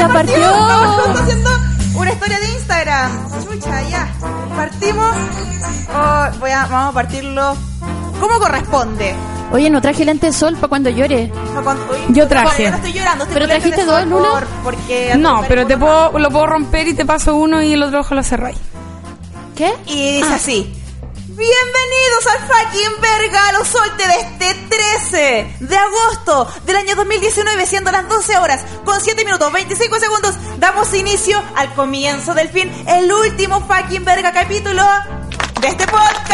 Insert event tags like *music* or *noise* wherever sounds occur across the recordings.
ya partió. Estamos justo haciendo una historia de Instagram. Chucha, ya. Partimos. Oh, voy a, vamos a partirlo como corresponde. Oye, no traje lente de sol para cuando llore. No, con- uy, Yo traje. Yo no estoy llorando. Estoy ¿Pero trajiste dos, Lula? por- Porque No, pero te uno puedo, lo puedo romper y te paso uno y el otro ojo lo cerráis. ¿Qué? Y dice Ah. así. Bienvenidos al fucking Vergalo Solte de este 13 de agosto del año 2019, siendo las 12 horas con 7 minutos 25 segundos. Damos inicio al comienzo del fin, el último fucking verga capítulo de este podcast.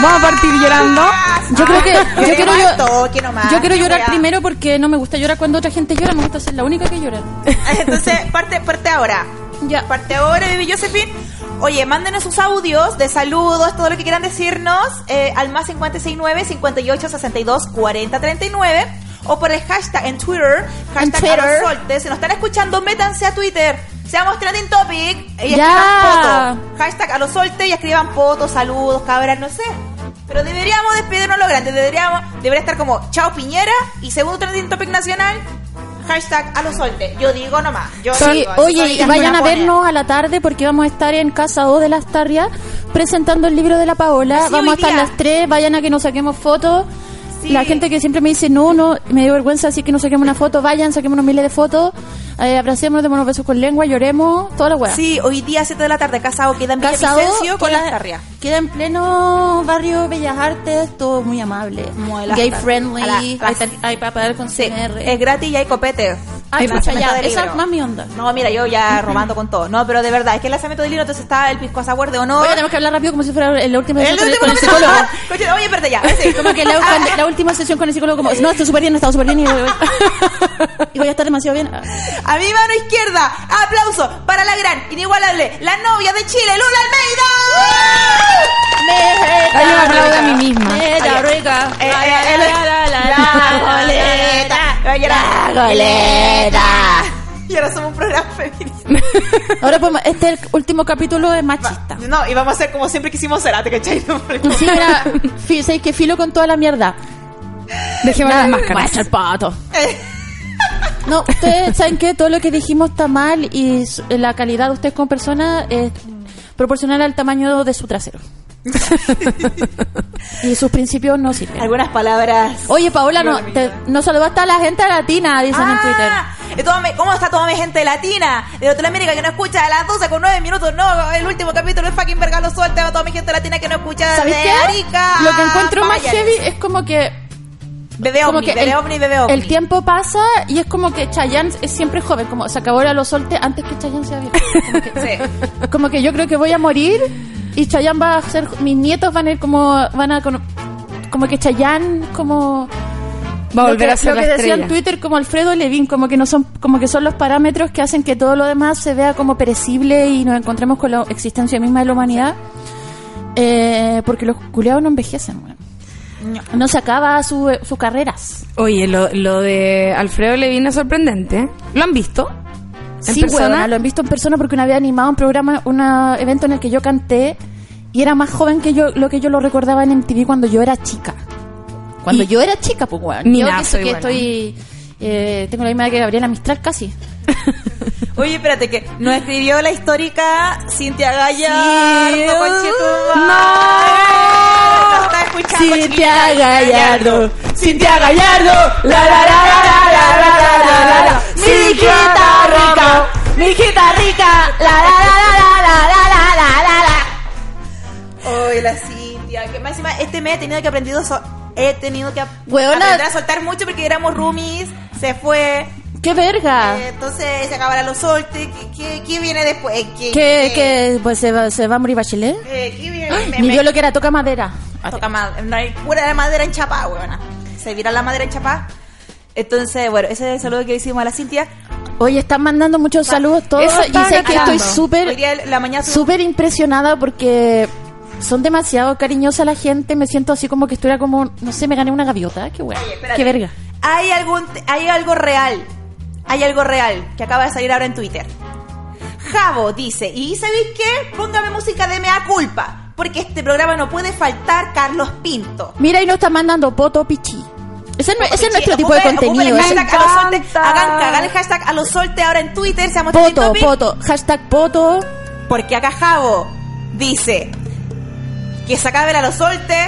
Vamos a partir llorando. Yo creo que- yo quiero yo- al toque nomás, Yo quiero qué llorar primero porque no me gusta llorar cuando otra gente llora, me gusta ser la única que llora. *laughs* Entonces, parte, parte ahora. Ya. Parte ahora, baby Josephine. Oye, mándenos sus audios de saludos, todo lo que quieran decirnos, eh, al más 569 58 62 40 39 o por el hashtag en Twitter, hashtag Twitter. Arosolte. Si nos están escuchando, métanse a Twitter. Seamos trending topic y Ya. escriban fotos. Hashtag Arosolte y escriban fotos, saludos, cabras, no sé. Pero deberíamos despedirnos lo grande. Deberíamos, debería estar como Chao Piñera y segundo trending topic nacional. Hashtag a los solte. Yo digo nomás. Yo Sí, digo, oye, y vayan a vernos a la tarde porque vamos a estar en Casa O de las Tarrias presentando el libro de la Paola. Sí, vamos a estar día. las tres, vayan a que nos saquemos fotos. Sí. La gente que siempre me dice, no, no, me dio vergüenza decir que nos saquemos una foto, vayan, saquemos miles de fotos, eh, abracémonos, démonos besos con lengua, lloremos, toda la weá. Sí, hoy día 7 de la tarde, casado, queda en Casa O Villavicencio con queda- las. Queda en pleno barrio Bellas Artes, todo muy amable, Muy gay friendly, la- hay, hay para poder con Sí, es gratis y hay copete. Ay, pucha, ya, esa es más mi onda. No, mira, yo ya *laughs* robando con todo. No, pero de verdad, es que el lanzamiento del libro, entonces está el pisco sour de honor. Oye, tenemos que hablar rápido como si fuera el con el, último con el psicólogo. Oye, *laughs* Oye, espérate ya. Sí. Como que la, la última sesión con el psicólogo, como, no, estoy súper bien, estado súper bien. Y, y voy a estar demasiado bien. A mi mano izquierda, aplauso para la gran, inigualable, la novia de Chile, Lula Almeida. Ay, yo me aplaudo a mí misma. Rica. Eh, La, eh, la, goleta. La goleta. Y ahora somos un programa feminista. *laughs* Ahora podemos, este es el último capítulo es machista. No, y vamos a hacer como siempre quisimos ser, ¿te cachai? No, Sí, mira, sé que filo con toda la mierda. Dejemos las máscaras. El pato. Eh, *laughs* No, ustedes saben que todo lo que dijimos está mal y su- la calidad de ustedes como persona es proporcional al tamaño de su trasero. *laughs* y sus principios no sirven. Algunas palabras. Oye, Paola, no, te, no saludaste a la gente latina, dicen en Twitter. Ah, y toda mi- ¿Cómo está toda mi gente latina de Latinoamérica que no escucha a las 12 con 9 minutos? No, el último capítulo es fucking verga lo suelta a toda mi gente latina que no escucha ¿Sabéis de qué? Arica. Lo que encuentro más heavy es como que Bebé ovni, que bebé el, ovni, bebé ovni. el tiempo pasa y es como que Chayanne es siempre joven, como se acabó la lo solte antes que Chayanne sea viejo. Como que, Sí. como que yo creo que voy a morir y Chayanne va a ser, mis nietos van a ir como, van a, como que Chayanne como... Va a volver que, a ser lo la que decía en. Twitter como Alfredo Levin, como que no son, como que son los parámetros que hacen que todo lo demás se vea como perecible y nos encontremos con la existencia misma de la humanidad. Eh, porque los culiados no envejecen, weón. No se acaba su, sus carreras. Oye, lo, lo de Alfredo Levine es sorprendente. ¿Lo han visto? ¿En sí, persona? lo he visto en persona porque una vez animado un programa, un evento en el que yo canté y era más joven que yo, lo que yo lo recordaba en MTV cuando yo era chica. Cuando Y- yo era chica, pues, weón. Yo que, que estoy, eh, tengo la misma que Gabriela Mistral casi. Oye, espérate, que nos escribió la histórica Cintia Gallardo. Sí. ¡No! Está escuchando, chiquilla. Gallardo, Cintia Gallardo. La, la, la, la, la, la, la, la, mi hijita rica, mi hijita rica, la la la la la la la la la la. Oye, la Cintia. Que más encima, este mes he tenido que aprender so- he tenido que Weona. aprender a soltar mucho porque éramos roomies. Se fue. ¡Qué verga! eh, entonces se acabará los soltes. ¿Qué, qué, qué viene después? ¿Qué, ¿Qué, qué, pues se va, se va a morir Bachelet? eh, ¿qué viene? Me- Ni me- vio lo que era, toca madera. Toca ma- no hay pura de madera en chapa, weona. Se vira la madera en chapa. Entonces, bueno, ese es el saludo que hicimos a la Cintia. Oye, están mandando muchos saludos todos eso y sé que estoy súper día la mañana súper impresionada porque son demasiado cariñosa la gente, me siento así como que estuviera como, no sé, me gané una gaviota, qué qué verga. hay algún hay algo real. Hay algo real que acaba de salir ahora en Twitter. Javo dice, ¿y sabéis qué? Póngame música de mea culpa, porque este programa no puede faltar Carlos Pinto. Mira, y nos está mandando Poto Pichi. Ese ese es nuestro tipo de contenido. el hashtag a los solte, hagan cagar el hashtag a los solte ahora en Twitter, seamos Poto, poto, hashtag poto. Porque acá Javo dice que se acabe a los solte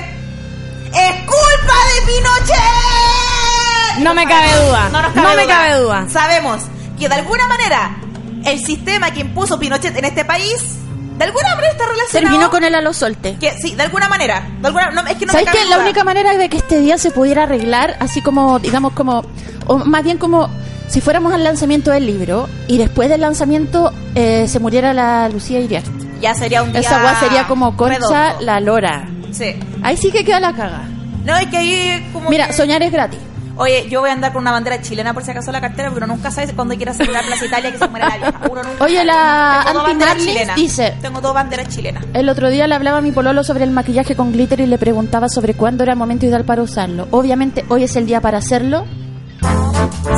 es culpa de Pinochet. No me cabe duda. No nos No cabe me duda. cabe duda. Sabemos que de alguna manera el sistema que impuso Pinochet en este país, de alguna manera está relacionado. Terminó con el a los solte. Que, sí, de alguna manera. De alguna, no, es que no me ¿Sabes qué? La única manera de que este día se pudiera arreglar, así como, digamos, como, o más bien como si fuéramos al lanzamiento del libro y después del lanzamiento eh, se muriera la Lucía Iriart. Ya sería un día. Esa weá sería como Concha redondo. la Lora. Sí. Ahí sí que queda la caga. No, es que ahí como. Mira, que- soñar es gratis. Oye, yo voy a andar con una bandera chilena por si acaso la cartera, uno nunca sabe cuando quiera celebrar Plaza Italia que se muere la vieja. Uno nunca Oye, la Anti dice- Tengo dos banderas chilenas. El otro día le hablaba a mi pololo sobre el maquillaje con glitter y le preguntaba sobre cuándo era el momento ideal para usarlo. Obviamente, hoy es el día para hacerlo.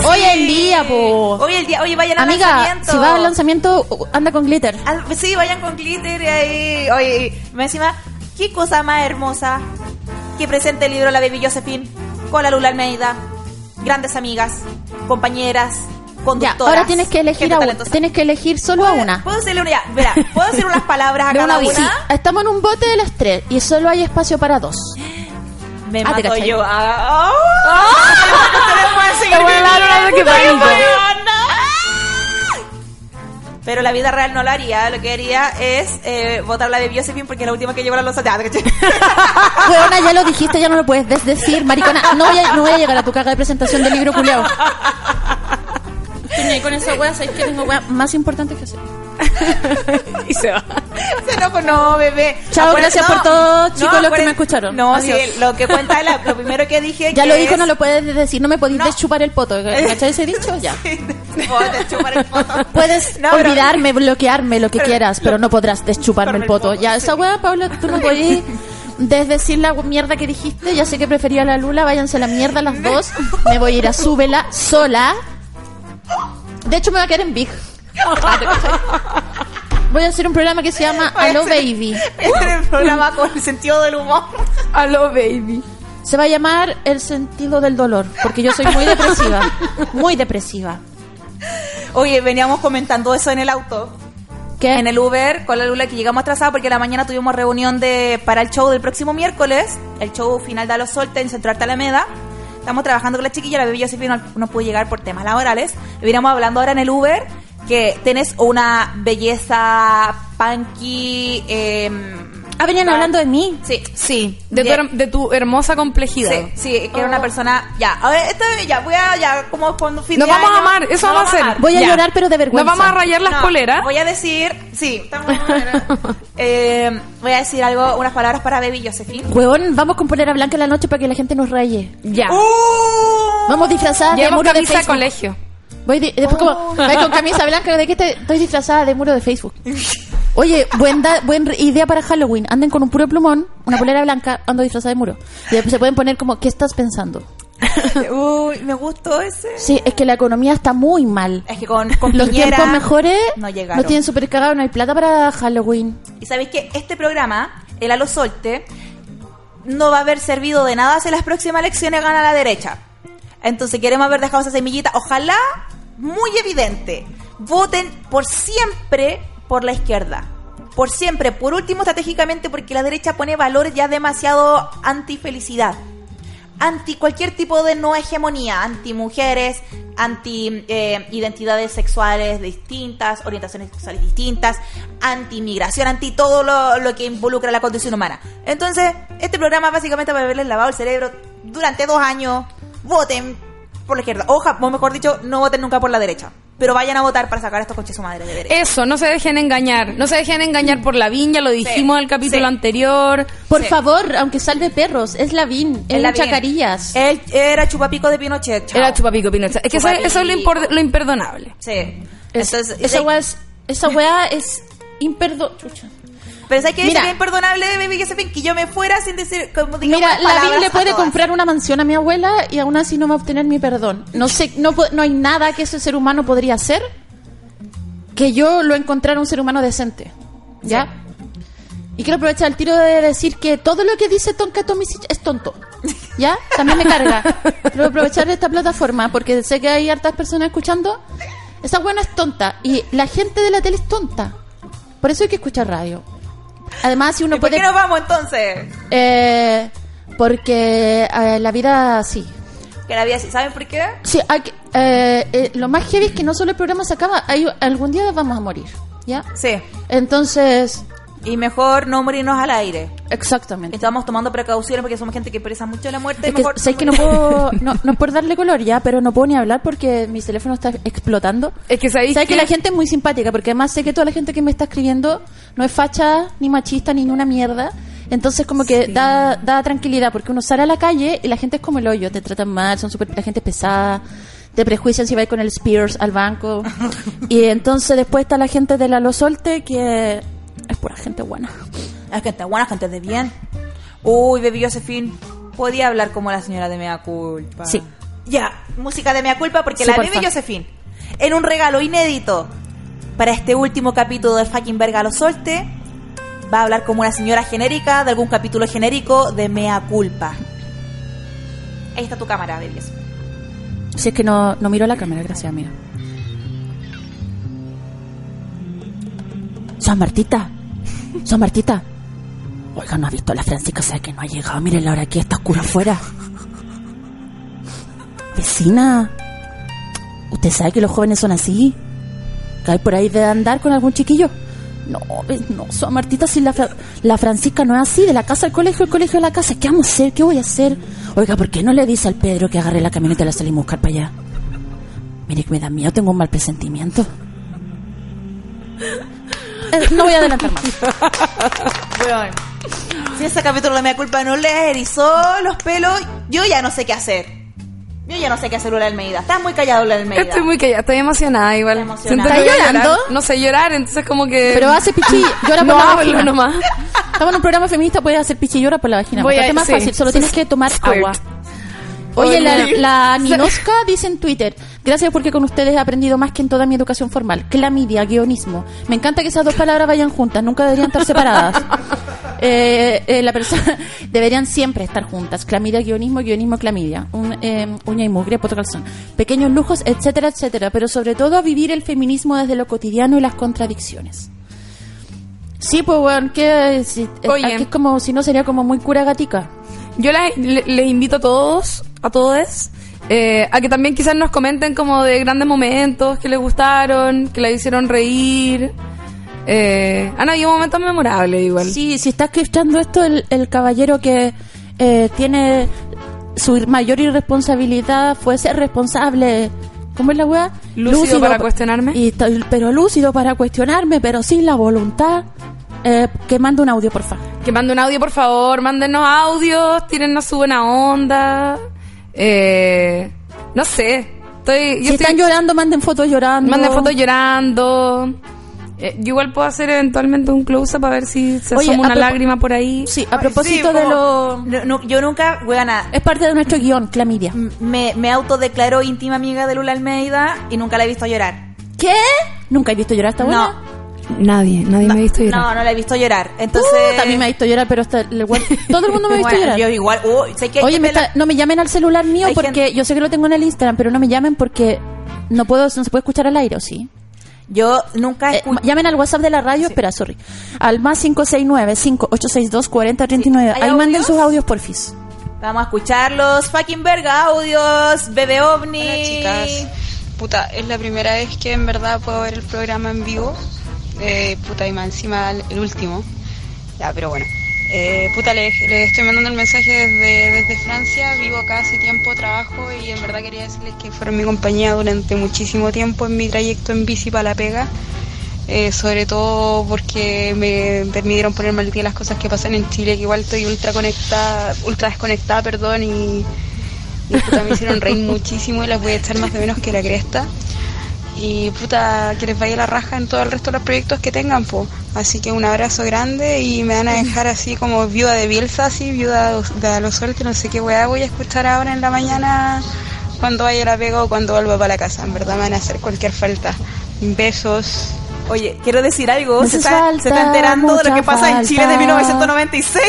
Hoy es el día, po. Hoy el día, oye, vayan al Amiga, lanzamiento. si vas al lanzamiento, anda con glitter. Sí, vayan con glitter y ahí. Oye, me encima, qué cosa más hermosa que presente el libro La Baby Josephine con la Lula Almeida. Grandes amigas, compañeras, Ya, conductoras. ahora tienes que elegir a. Tienes que elegir solo a una. ¿Puedo decirle una? Verá, ¿puedo decir unas palabras a *laughs* cada una. Sí, estamos en un bote de las tres y solo hay espacio para dos. *gasps* *gasps* Me Ah, mato yo. Ah, *laughs* oh. Pánico. Pero la vida real no lo haría. Lo que haría es eh, votar la de Josephine porque es la última que lleva la losa. ¿cachai? *laughs* Weona, ya lo dijiste, ya no lo puedes desdecir, maricona. No voy a, no voy a llegar a tu caga de presentación del libro culiao. Con esa wea, sabes que tengo wea más importante que hacer. *laughs* Y se va. Se enojó, no, bebé. Chao, Acuérdate- gracias por todo, chicos, los que me escucharon. No, sí, lo que cuenta la- lo primero que dije. Ya que lo dijo, es- no lo puedes decir, no me podéis No. deschupar el poto. ¿Cachai ese dicho? *laughs* Ya. Deschupar el poto. Puedes No, pero- olvidarme, bloquearme, lo que Pero- quieras, pero no podrás deschuparme el el poto. Ya, sí. esa wea, Paula, tú no podés desdecir la mierda que dijiste. Ya sé que prefería a la Lula, váyanse a la mierda las *laughs* dos. Me voy a ir a súbela sola. De hecho, me va a quedar en Big. Voy a hacer un programa que se llama Hello Baby. hacer el programa con el sentido del humor. Aló, baby. Se va a llamar El sentido del dolor, porque yo soy muy depresiva. Muy depresiva. Oye, veníamos comentando eso en el auto. ¿Qué? En el Uber con la Lula que llegamos atrasados porque la mañana tuvimos reunión de para el show del próximo miércoles, el show final de A los Solte en Centro Arte Alameda. Estamos trabajando con la chiquilla, la bebé Josephine no, no pudo llegar por temas laborales. Veníamos hablando ahora en el Uber que tenés una belleza punky. em, Ah, venían va- hablando de mí. Sí, Sí, de tu, her- de tu hermosa complejidad. Sí, sí, que era una persona. Ya, a ver, esta vez ya, voy a. Ya, como cuando fin Nos de vamos a año, amar, eso nos vamos a hacer. Voy a Ya. llorar, pero de vergüenza. Nos vamos a rayar las No, poleras. Voy a decir. Sí, estamos. *laughs* eh, voy a decir algo, unas palabras para Baby Josephine. Huevón, vamos con polera blanca en la noche para que la gente nos raye. Ya. ¡Uh! Vamos disfrazadas de Llevamos muro de camisa de Facebook. colegio. Voy di- después como, voy con camisa blanca, ¿de qué te- estoy disfrazada de muro de Facebook? *laughs* Oye, buen, da- buen idea para Halloween. Anden con un puro plumón, una polera blanca, ando disfrazada de muro. Y después se pueden poner como, ¿qué estás pensando? *laughs* Uy, me gustó ese. Sí, es que la economía está muy mal. Es que con, con Los Piñera tiempos mejores no llegaron. nos tienen súper cagados, no hay plata para Halloween. Y sabéis que este programa, el Alo Solte, no va a haber servido de nada si las próximas elecciones gana la derecha. Entonces queremos haber dejado esa semillita, ojalá muy evidente. Voten por siempre por la izquierda. Por siempre. Por último, estratégicamente, porque la derecha pone valores ya demasiado anti-felicidad. Anti cualquier tipo de no hegemonía. Anti mujeres, anti eh, identidades sexuales distintas, orientaciones sexuales distintas, anti inmigración, anti todo lo, que involucra la condición humana. Entonces, este programa básicamente va a haberles lavado el cerebro durante dos años. Voten por la izquierda. Oja, o mejor dicho, no voten nunca por la derecha. Pero vayan a votar para sacar a estos coches su madre de derecha. Eso, no se dejen engañar. No se dejen engañar por la viña, lo dijimos en el capítulo sí. anterior. Por Sí. favor, aunque salve perros, es Lavín, es Es la. Chacarillas. Él era chupapico de Pinochet. chao. Era chupapico Pinochet. Es que eso, eso es lo, lo imperdonable. Sí. Es- Entonces, esa de- weá es, esa weá es imperdo... Chucha. Pero ¿sabes qué Mira. sería imperdonable de Baby Josephine? Que yo me fuera sin decir, como digamos, Mira, palabras Lavín le puede comprar una mansión a mi abuela y aún así no va a obtener mi perdón. No sé, no, no hay nada que ese ser humano podría hacer que yo lo encontrara un ser humano decente. ¿Ya? Y quiero aprovechar el tiro de decir que todo lo que dice Tonka Tomisic es tonto. ¿Ya? También me carga. *laughs* Pero aprovechar esta plataforma, porque sé que hay hartas personas escuchando. Esa buena es tonta. Y la gente de la tele es tonta. Por eso hay que escuchar radio. Además, si uno ¿Y por puede. qué nos vamos entonces? Eh, porque eh, la vida sí. Que la vida, ¿saben por qué? Sí, hay que- eh, eh, lo más heavy es que no solo el programa se acaba, hay, algún día vamos a morir. ¿Ya? Sí. Entonces, Y mejor no morirnos al aire. exactamente. Estamos tomando precauciones porque somos gente que presa mucho la muerte. Es que, mejor ¿sabes que no puedo, no, no es por darle color ya, pero no puedo ni hablar porque mi teléfono está explotando. Es que sabéis ¿Sabes que que- la gente es muy simpática? Porque además sé que toda la gente que me está escribiendo no es facha, ni machista, ni una mierda. Entonces como que da, da tranquilidad porque uno sale a la calle y la gente es como el hoyo, te tratan mal, son super, la gente es pesada, te prejuician si vas con el Spears al banco. *laughs* y entonces después está la gente de la Lo Solte que pura gente buena. Es gente buena, gente de bien. Uy, Baby Josephine, podía hablar como la señora de Mea Culpa. Sí. Ya, música de Mea Culpa porque la. Baby Josephine, en un regalo inédito para este último capítulo de fucking Verga lo Solte, va a hablar como una señora genérica de algún capítulo genérico de Mea Culpa. Ahí está tu cámara, Baby Josephine. Si es que no, no miro la cámara, gracias amiga. San Martita, San Martita. Oiga, no ha visto a la Francisca, sabe que no ha llegado. Mire la hora aquí, está oscuro afuera. Vecina, ¿usted sabe que los jóvenes son así? ¿Que hay por ahí de andar con algún chiquillo? No, no, Martita, si la, Fra- la Francisca no es así, de la casa al colegio, el colegio a la casa, ¿qué vamos a hacer? ¿Qué voy a hacer? Oiga, ¿por qué no le dice al Pedro que agarre la camioneta y la salimos a buscar para allá? Mire que me da miedo, tengo un mal presentimiento. Eh, no voy a adelantar más. Bueno, si ese capítulo de Mea Culpa no le erizó los pelos, yo ya no sé qué hacer. Yo ya no sé qué hacer, Lula Almeida. Estás muy callado, Lula Almeida. Estoy muy callada, estoy emocionada igual. Está emocionada. Siento ¿Estás llorando? llorar. No sé llorar, entonces como que... Pero hace pichi, llora por no la *laughs* vagina. nomás. Estamos en un programa feminista, puedes hacer pichi y llora por la vagina. Voy a- más sí. fácil, solo tienes que tomar agua. Oye, la, la *laughs* Ninoska dice en Twitter, gracias porque con ustedes he aprendido más que en toda mi educación formal. Clamidia, guionismo. Me encanta que esas dos palabras vayan juntas, nunca deberían estar separadas. *laughs* Eh, eh, la persona *laughs* deberían siempre estar juntas. Clamidia, guionismo, guionismo, clamidia. Un, eh, uña y mugre, poto calzón. Pequeños lujos, etcétera, etcétera. Pero sobre todo a vivir el feminismo desde lo cotidiano y las contradicciones. Sí, pues bueno, que si, eh, Oye. aquí es como si no sería como muy cura gatica. Yo le- les invito a todos, a todos, eh, a que también quizás nos comenten como de grandes momentos que les gustaron, que la hicieron reír. Eh, han habido momentos memorables igual. Sí, si está escuchando esto, el, el caballero que eh, tiene su mayor irresponsabilidad fue ser responsable. ¿Cómo es la weá? Lúcido para cuestionarme. Y, pero lúcido para cuestionarme, pero sin la voluntad. Eh, que mande un audio, por favor. Que mande un audio, por favor, mándenos audios, tírennos su buena onda. Eh, no sé. Estoy, Si yo están estoy- llorando, manden fotos llorando. Manden fotos llorando. Eh, yo igual puedo hacer eventualmente un close-up a ver si se Oye, asoma una lágrima por ahí. Sí, a Ay, propósito sí, de lo... No, no, yo nunca, weona, Es parte de nuestro guion, clamidia. me, me autodeclaró íntima amiga de Lula Almeida y nunca la he visto llorar. ¿Qué? ¿Nunca he visto llorar a esta buena? No. Nadie, nadie me ha visto llorar. No, no la he visto llorar. Entonces. Uh, también me ha visto llorar, pero hasta, el güey- *laughs* todo el mundo me ha visto Bueno, llorar. Yo igual. uy, sé que Oye, me está- no me llamen al celular mío Hay porque gente- yo sé que lo tengo en el Instagram, pero no me llamen porque no puedo, no se puede escuchar al aire, ¿o sí? Yo nunca Eh, escuché. llamen al WhatsApp de la radio, espera, sorry. Al más 569-5862-4039. ¿Hay Ahí manden sus audios, porfis. Vamos a escucharlos. Fucking verga, audios, bebé ovni. Hola chicas, puta, es la primera vez que en verdad puedo ver el programa en vivo, puta y más encima el, último, ya, pero bueno, eh, puta, les, les estoy mandando el mensaje desde, desde Francia, vivo acá hace tiempo, trabajo y en verdad quería decirles que fueron mi compañía durante muchísimo tiempo en mi trayecto en bici para la pega. Eh, sobre todo porque me permitieron ponerme al día las cosas que pasan en Chile, que igual estoy ultra conectada, ultra desconectada, perdón, y, y me hicieron reír *laughs* muchísimo y las voy a echar más de menos que la cresta. Y puta, que les vaya la raja en todo el resto de los proyectos que tengan, po. Así que un abrazo grande y me van a dejar así como viuda de Bielsa, así, viuda de los sol, que no sé qué weá voy a escuchar ahora en la mañana cuando vaya la pega o cuando vuelva para la casa. En verdad me van a hacer cualquier falta. Besos. Oye, quiero decir algo. Se está, falta se está enterando de lo que pasa en Chile de falta. 1996.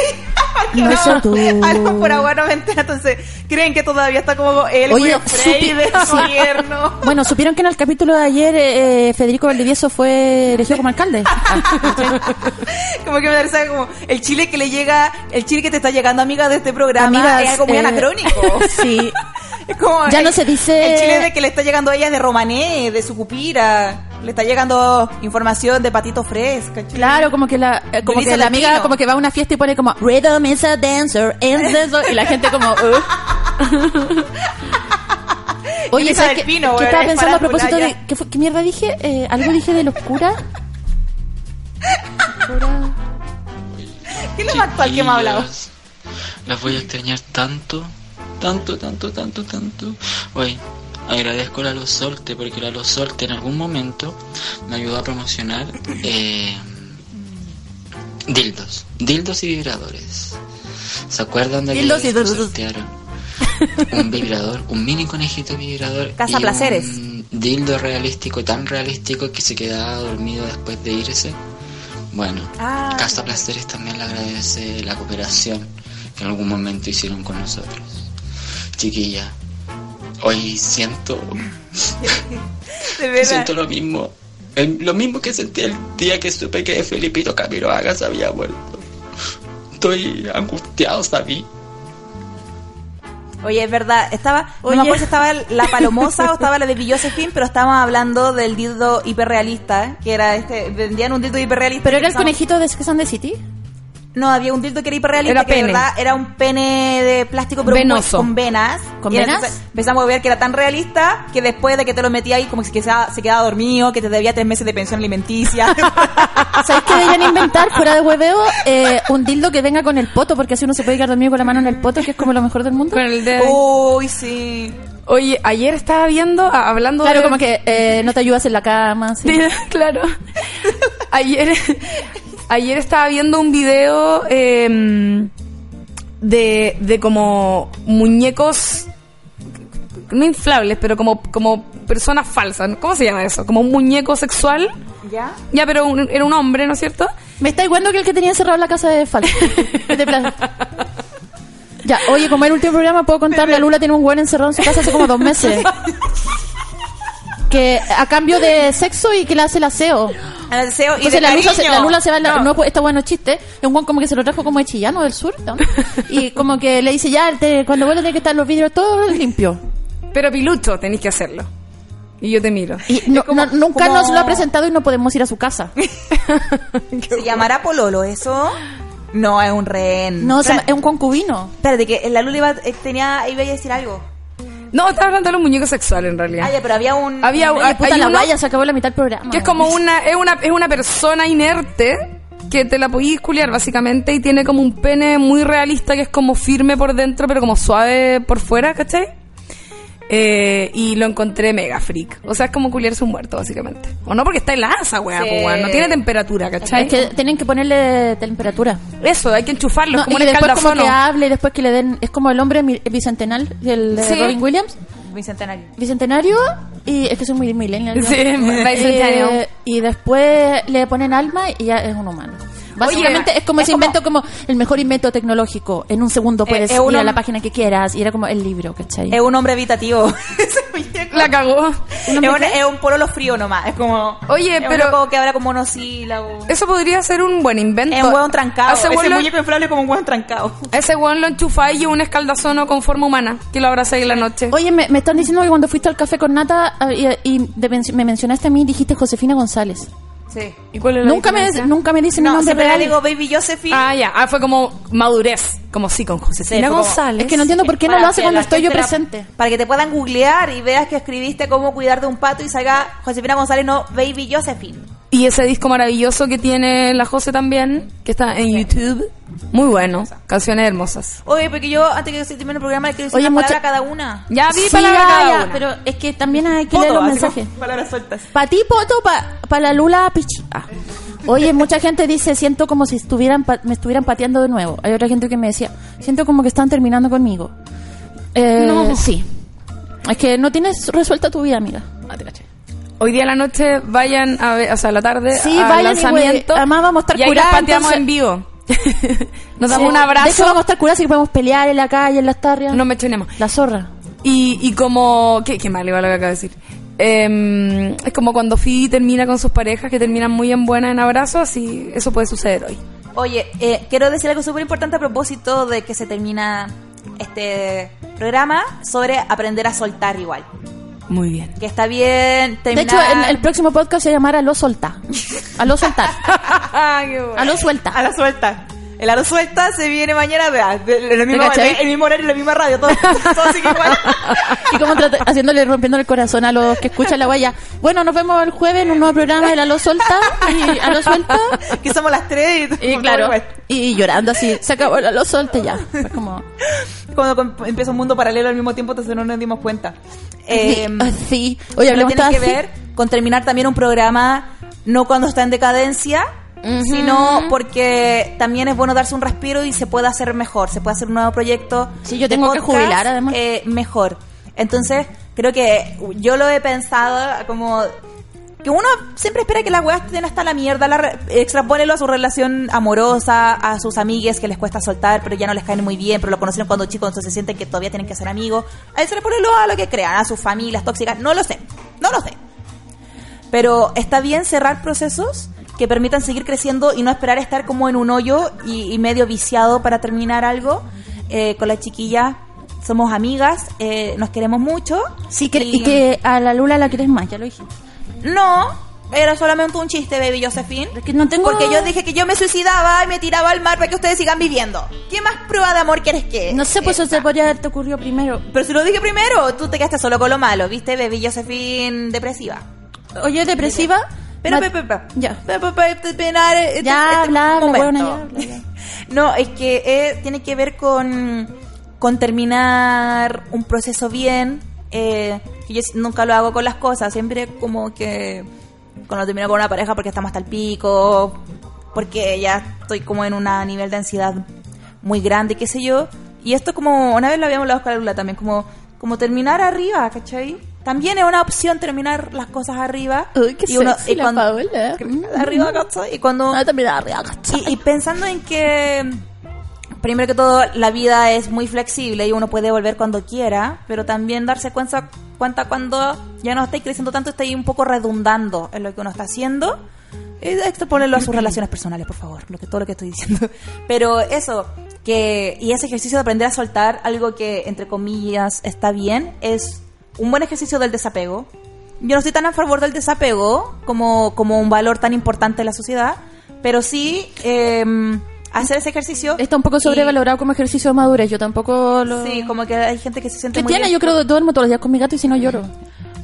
Porque *laughs* No tú. Algo por agua no me entera, entonces creen que todavía está como el Oye, supi- *laughs* sí. gobierno. *laughs* Bueno, supieron que en el capítulo de ayer eh, Federico Valdivieso fue elegido como alcalde. como que me risa como el chile que le llega, el chile que te está llegando, amiga, de este programa, Amigas, es algo muy eh, anacrónico. Sí. Como Ya no se dice- El chile de que le está llegando a ella de Romané, de su cupira. Le está llegando información de patito fresca. Claro, como que la, eh, como Yulisa que la amiga como que va a una fiesta y pone como Rhythm is a dancer, and *laughs* this", y la gente como "Uh". *laughs* Oye, ¿sabes qué, Pino, qué estaba es pensando a propósito ya. de ¿qué, fue- qué mierda dije? Eh, algo dije de los curas. Cura- *laughs* ¿Qué es lo más actual que me ha hablado? Las voy a extrañar tanto, tanto, tanto, tanto, tanto. Oye, agradezco la Luz Solte porque la Luz Solte en algún momento me ayudó a promocionar eh, dildos, dildos y vibradores. ¿Se acuerdan de que Dildos y dildos. sortearon un vibrador, un mini conejito vibrador Casa y Placeres. un dildo realístico, tan realístico que se quedaba dormido después de irse? Bueno, Ah. Casa Placeres también le agradece la cooperación que en algún momento hicieron con nosotros. Chiquilla, hoy siento, *laughs* De verdad. siento lo mismo, el- lo mismo que sentí el día que supe que Felipito Camiroaga se había vuelto. Estoy angustiado, ¿sabí? Oye, es verdad, estaba, Oye. no me acuerdo si estaba la *laughs* palomosa o estaba la de Josephine, pero estábamos hablando del dildo hiperrealista, ¿eh? que era este, vendían un dildo hiperrealista. Pero era el conejito de Sex and the City. No, había un dildo que era hiperrealista, Era que de pene. verdad era un pene de plástico pero Venoso. con venas. ¿Con Y venas? empezamos a ver que era tan realista que después de que te lo metías ahí como que se quedaba, se quedaba dormido, que te debía tres meses de pensión alimenticia. *laughs* ¿Sabes qué deberían inventar fuera de hueveo? Eh, un dildo que venga con el poto, porque así uno se puede quedar dormido con la mano en el poto, que es como lo mejor del mundo. Con el dedo. Uy, sí. Oye, ayer estaba viendo, a- hablando Claro, de... como que eh, no te ayudas en la cama. Sí, *laughs* claro. Ayer, ayer estaba viendo un video eh, de, de como muñecos, no inflables, pero como, como personas falsas. ¿Cómo se llama eso? Como un muñeco sexual. ¿Ya? Ya, pero un- era un hombre, ¿no es cierto? Me está igual que el que tenía encerrado en la casa de *laughs* plan. Ya, oye, como el último programa puedo contar, la Lula tiene un buen encerrado en su casa hace como dos meses. *laughs* Que a cambio de sexo y que le hace el aseo. El deseo y Entonces de la, Lula se, la Lula se va No. no, pues, está bueno chiste. Es un guan como que se lo trajo como de Chillano del sur. ¿no? *laughs* Y como que le dice, ya, te- cuando vuelva tiene que estar los vidrios todos limpios. Pero pilucho, tenéis que hacerlo. Y yo te miro. Y no- como- no- nunca como- nos lo ha presentado y no podemos ir a su casa. *laughs* ¿Se llamará Pololo eso? No, es un rehén. No, Espérate, es un concubino. espérate, que la Lula iba, eh, tenía, iba a decir algo. No, estaba hablando de los muñecos sexuales en realidad. Ah, ya, pero había un... Había- un- puta, hay la uno- guaya se acabó la mitad del programa. Que es como una, es una, es una persona inerte que te la podís culiar básicamente y tiene como un pene muy realista que es como firme por dentro pero como suave por fuera, ¿cachai? Eh, y lo encontré mega freak. O sea, es como culiarse un muerto, básicamente. O no, porque está helada esa weá, Sí. pues. No tiene temperatura, ¿cachai? Es que tienen que ponerle temperatura. Eso, hay que enchufarlo, No, es como y un que después como que hable y después que le den... Es como el hombre bicentenal del de Sí. Robin Williams. Bicentenario. Bicentenario y es que soy muy millennial. ¿no? Sí, *laughs* bicentennial. Eh, y después le ponen alma y ya es un humano. Básicamente Oye, es como es ese como- invento como el mejor invento tecnológico. En un segundo puedes es ir a la página que quieras y era como el libro, ¿cachai? Es un hombre muñeco. *laughs* La cagó. es, un, es un pololo frío nomás. Es como... Oye, es un pero- loco que habla como monosílabo. Eso podría ser un buen invento. Es un hueón trancado. Ese Ese hueón lo, muñeco inflable es como un hueón trancado. *laughs* ese hueón lo enchufáis y un escaldazono con forma humana que lo abrazáis en la noche. Oye, me, me están diciendo que cuando fuiste al café con Nata ah, y, y de- me mencionaste a mí, dijiste Josefina González. Sí. ¿Y cuál es la Nunca me, nunca me dicen mi No, nombre siempre le real. digo Baby Josephine. Ah, ya. Ah, fue como madurez. Como sí, con Josefina Sí, González. Es que no entiendo por qué no Para lo hace que cuando estoy yo la- presente. para que te puedan googlear y veas que escribiste cómo cuidar de un pato y salga Josefina González, no Baby Josephine. Y ese disco maravilloso que tiene la José también, que está en YouTube. Muy bueno. Canciones hermosas. Oye, porque yo antes que se termine el programa quiero decir Oye, una mucha- palabra a cada una. Ya vi Sí, palabra ya, cada ya, una. pero es que también hay que Poto, leer los mensajes. Palabras sueltas. Para ti, Poto, para la Lula, Pichi. Ah. Oye, mucha gente dice, siento como si estuvieran pa- me estuvieran pateando de nuevo. Hay otra gente que me decía, siento como que están terminando conmigo. Eh, No. Sí. Es que no tienes resuelta tu vida, amiga. Ah, te caché. Hoy día a la noche vayan a ver, o sea, a la tarde Sí, al vayan y, lanzamiento. güey, además vamos a estar y curadas, pateamos entonces- en vivo. *laughs* Nos damos Sí. un De hecho, abrazo. vamos a estar curados y podemos pelear en la calle, en las tarrias. No me chonemos. La zorra. Y, y como... Qué, qué mal igual lo que acabo de decir. Em, es como cuando Phoebe termina con sus parejas que terminan muy en buena en abrazos, así eso puede suceder hoy. Oye, eh, quiero decir algo súper importante a propósito de que se termina este programa sobre aprender a soltar igual. Muy bien. Que está bien De hecho, en el próximo podcast se llamará Lo Solta. A lo soltar. *laughs* A lo suelta. A la suelta. El aro suelta se viene mañana vea, en el mismo, el horario, en la misma radio, todo, todo sigue igual. *laughs* Y como haciéndole, rompiendo el corazón a los que escuchan la guaya. Bueno, nos vemos el jueves en un nuevo programa de La Lo Solta. Y a lo suelta. que somos las tres y, Y claro, y llorando así, se acabó la Lo Solta y ya. Fue como... Cuando empieza un mundo paralelo al mismo tiempo, entonces no nos dimos cuenta. Eh, Así. Oye, hablemos tiene que así. ver con terminar también un programa no cuando está en decadencia, sino porque también es bueno darse un respiro y se puede hacer mejor, se puede hacer un nuevo proyecto. Sí, yo tengo que podcast, jubilar, además. eh, mejor. Entonces, creo que yo lo he pensado como que uno siempre espera que las weas estén hasta la mierda, la extrapónelo a su relación amorosa, a sus amigues que les cuesta soltar, pero ya no les caen muy bien, pero lo conocieron cuando chicos, entonces sienten que todavía tienen que ser amigos. Ponelo a lo que crean, a sus familias tóxicas, no lo sé, no lo sé. Pero está bien cerrar procesos que permitan seguir creciendo y no esperar estar como en un hoyo y, y medio viciado para terminar algo. Eh, con la chiquilla somos amigas, eh, nos queremos mucho. Sí, que, y que a la Lula la quieres más, ya lo dije. No, era solamente un chiste, baby Josephine. Es que no tengo... Porque yo dije que yo me suicidaba y me tiraba al mar para que ustedes sigan viviendo. ¿Qué más prueba de amor quieres que? No sé, pues eso se podría haberte ocurrido primero. Pero si lo dije primero, tú te quedaste solo con lo malo, ¿viste? Baby Josephine depresiva. Oye, depresiva. Pero, Ma- pe, pe, pe. Ya. Pe, pe, pe, te- penar este- Ya, este ya, habla, ya. *laughs* No, es que eh, tiene que ver con, con terminar un proceso bien. Eh, yo nunca lo hago con las cosas, siempre como que cuando termino con una pareja porque estamos hasta el pico, porque ya estoy como en un nivel de ansiedad muy grande, qué sé yo. Y esto como, una vez lo habíamos hablado con la Lula también, como, como terminar arriba, ¿cachai? También es una opción terminar las cosas arriba. Uy, qué y uno- sexy y la cuando- Paola. *laughs* Arriba, ¿cachai? Y cuando... Ah, también arriba. Y, y pensando en que, primero que todo, la vida es muy flexible y uno puede volver cuando quiera, pero también darse cuenta, cuenta cuando ya no estáis creciendo tanto, estáis un poco redundando en lo que uno está haciendo. Esto ponerlo a sus *clears throat* relaciones personales, por favor, lo que, todo lo que estoy diciendo. *laughs* Pero eso, que y ese ejercicio de aprender a soltar algo que, entre comillas, está bien, es un buen ejercicio del desapego. Yo no estoy tan a favor del desapego como, como un valor tan importante en la sociedad, pero sí eh, hacer ese ejercicio. Está un poco y- sobrevalorado como ejercicio de madurez. Yo tampoco lo... Sí, como que hay gente que se siente ¿Qué muy tiene? bien. Yo creo que duermo todos los días con mi gato y si no lloro.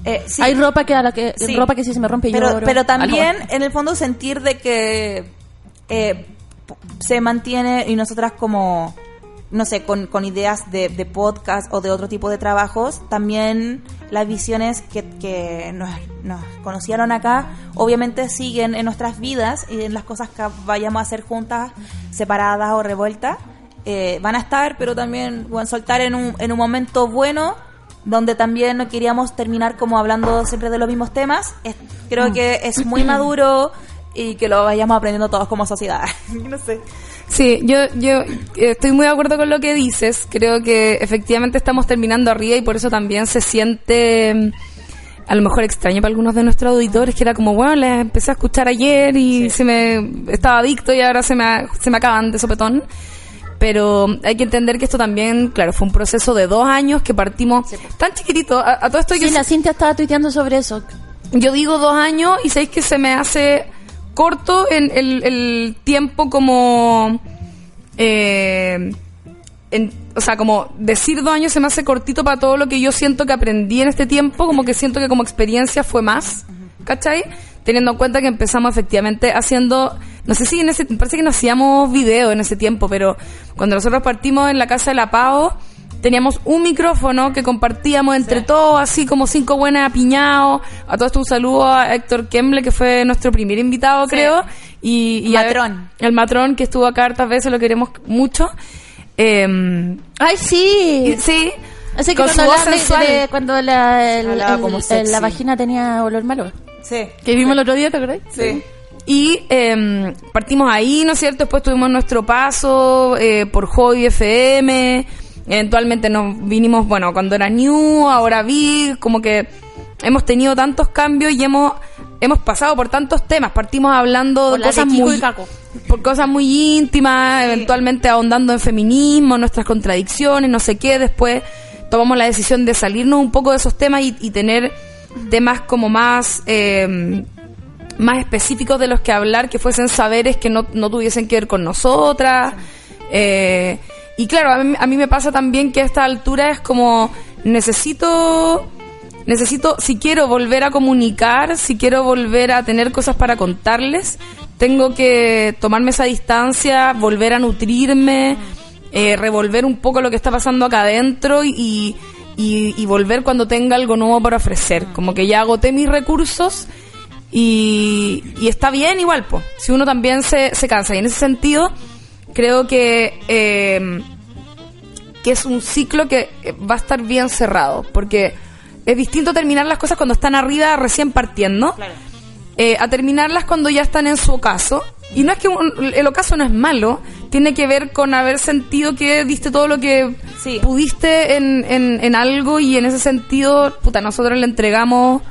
Eh, sí. Hay ropa que a la que Sí. ropa que si se me rompe pero, lloro. pero también Algo. en el fondo sentir de que eh, se mantiene y nosotras como no sé con, con ideas de, de podcast o de otro tipo de trabajos también las visiones que, que nos, nos conocieron acá obviamente siguen en nuestras vidas y en las cosas que vayamos a hacer juntas separadas o revueltas eh, van a estar pero también bueno, soltar en un, en un momento bueno donde también no queríamos terminar como hablando siempre de los mismos temas. Es- creo que es muy *clears throat* maduro y que lo vayamos aprendiendo todos como sociedad. *laughs* no sé. Sí, yo, yo eh, estoy muy de acuerdo con lo que dices. Creo que efectivamente estamos terminando arriba y por eso también se siente mm, a lo mejor extraño para algunos de nuestros auditores, que era como, bueno, les empecé a escuchar ayer y se me estaba adicto y ahora se me, se me acaban de sopetón. Pero hay que entender que esto también, claro, fue un proceso de dos años que partimos tan chiquitito. A, a todo esto yo Sí, la Cintia estaba tuiteando sobre eso. yo digo dos años y sabéis que se me hace corto en el, tiempo como... eh, o sea, como decir dos años se me hace cortito para todo lo que yo siento que aprendí en este tiempo, como que siento que como experiencia fue más, ¿cachai? Teniendo en cuenta que empezamos efectivamente haciendo, no sé si en ese, parece que no hacíamos video en ese tiempo, pero cuando nosotros partimos en la casa de la Pau, teníamos un micrófono que compartíamos entre todos, así como cinco buenas apiñados. A todo esto un saludo a Héctor Kemble, que fue nuestro primer invitado, creo. Y, y a- Matrón. el matrón que estuvo acá hartas veces, lo queremos mucho. Eh, Ay, sí. sí. Así que con cuando, su voz de- cuando la, el- Hablaba el- como el- sexy. la vagina tenía olor malo. Sí. Que vimos el otro día, ¿te acordás? Sí. Y eh, partimos ahí, ¿no es cierto? Después tuvimos nuestro paso eh, por Hobby FM. Eventualmente nos vinimos, bueno, cuando era New, ahora Big, como que hemos tenido tantos cambios y hemos, hemos pasado por tantos temas. Partimos hablando Por de cosas de muy por cosas muy íntimas, eventualmente ahondando en feminismo, nuestras contradicciones, no sé qué. Después tomamos la decisión de salirnos un poco de esos temas y, y tener temas como más eh, más específicos de los que hablar, que fuesen saberes que no, no tuviesen que ver con nosotras. Eh, y claro, a mí, a me pasa también que a esta altura es como necesito necesito, si quiero volver a comunicar, si quiero volver a tener cosas para contarles, tengo que tomarme esa distancia, volver a nutrirme, eh, revolver un poco lo que está pasando acá adentro y, y, y volver cuando tenga algo nuevo para ofrecer. Como que ya agoté mis recursos y, y está bien igual, pues. Si uno también se, se cansa. Y en ese sentido, creo que... eh, que es un ciclo que eh, va a estar bien cerrado, porque es distinto terminar las cosas cuando están arriba recién partiendo, eh, a terminarlas cuando ya están en su ocaso. Y no es que un- el ocaso no es malo, tiene que ver con haber sentido que diste todo lo que Sí. pudiste en, en, en algo y en ese sentido, puta, nosotros le entregamos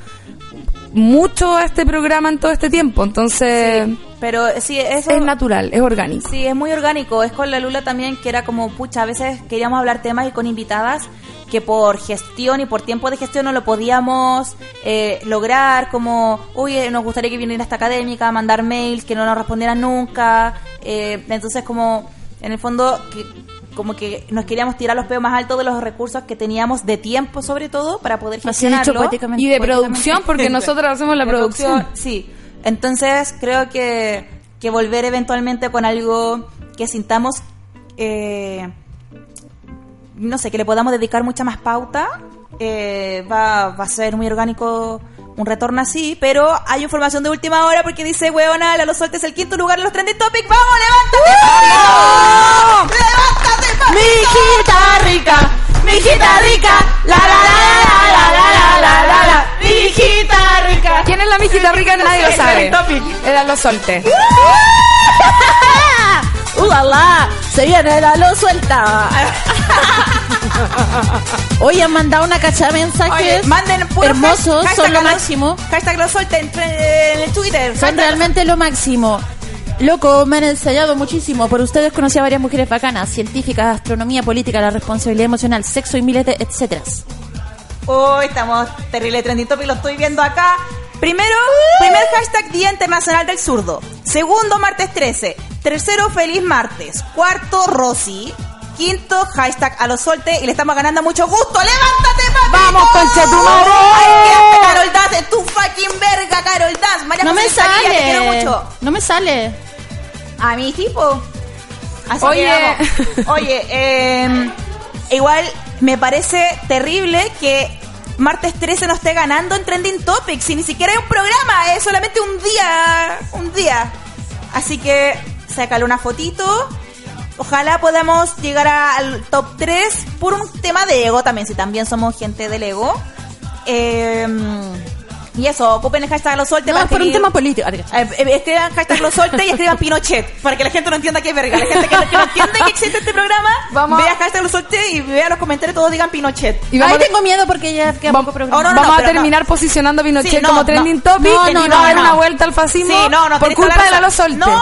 mucho a este programa en todo este tiempo, entonces Pero sí, eso... es natural, es orgánico. Sí, es muy orgánico. Es con la Lula también que era como, pucha, a veces queríamos hablar temas y con invitadas que por gestión y por tiempo de gestión no lo podíamos eh, lograr, como, oye, nos gustaría que viniera esta académica, mandar mails que no nos respondieran nunca. eh, entonces, como, en el fondo, que, como que nos queríamos tirar los peos más altos de los recursos que teníamos de tiempo, sobre todo, para poder gestionarlo. poéticamente. Y de producción, porque *laughs* nosotros hacemos la De producción. Sí. Entonces creo que, que volver eventualmente con algo que sintamos, eh, no sé, que le podamos dedicar mucha más pauta, eh, va, va a ser muy orgánico un retorno así, pero hay información de última hora porque dice, weona, la los soltes el quinto lugar en los trending topics, ¡vamos, levántate! ¡Levántate, papito! Mi hijita rica, mi hijita rica, la la la la la la la la la, mi hijita rica. ¿Quién es la mijita rica? Nadie lo sabe. el los solte. ¡Uh, la, la! Se viene la lo suelta. *laughs* Hoy han mandado una cacha de mensajes Oye, manden hermosos, hashtag son lo máximo. Hashtag lo suelten en el Twitter. Son realmente lo máximo. Loco, me han ensayado muchísimo. Por ustedes conocí a varias mujeres bacanas, científicas, astronomía, política, la responsabilidad emocional, sexo y miles de etcétera. Uy, estamos terrible trending topic, lo estoy viendo acá. Primero, primer hashtag Día Internacional del Zurdo. Segundo, martes 13. Tercero, feliz martes. Cuarto, Rosy. Quinto, hashtag a los solte y le estamos ganando mucho gusto. ¡Levántate, papi! ¡Vamos, conchetumare! ¡Ay, quédate, Carol Daz! ¡Es tu fucking verga, Carol Daz! María No me te quiero sale. mucho. No me sale. A mi tipo. Así Oye. que. *laughs* Oye, eh, igual me parece terrible que martes 13 no esté ganando en Trending Topics y ni siquiera hay un programa, es solamente un día, un día. Así que sácale una fotito. Ojalá podamos llegar al top 3 por un tema de ego también, si también somos gente del ego. Eh, y eso, ocupen el hashtag los solte No, para por un tema político. Eh, eh, escriban hashtag los solte y escriban Pinochet para que la gente no entienda qué verga. La gente que, que no entiende que existe este programa, Vamos vea hashtag los solte y vea los comentarios todos digan Pinochet. Y Ay, vamos, a- tengo miedo porque ya queda vamos- poco programa. Oh, no, no, vamos a terminar posicionando a Pinochet Sí, como no. trending topic No, y no, va no, a no. una vuelta al fascismo Sí, no, no, por culpa de la los solte. No, no,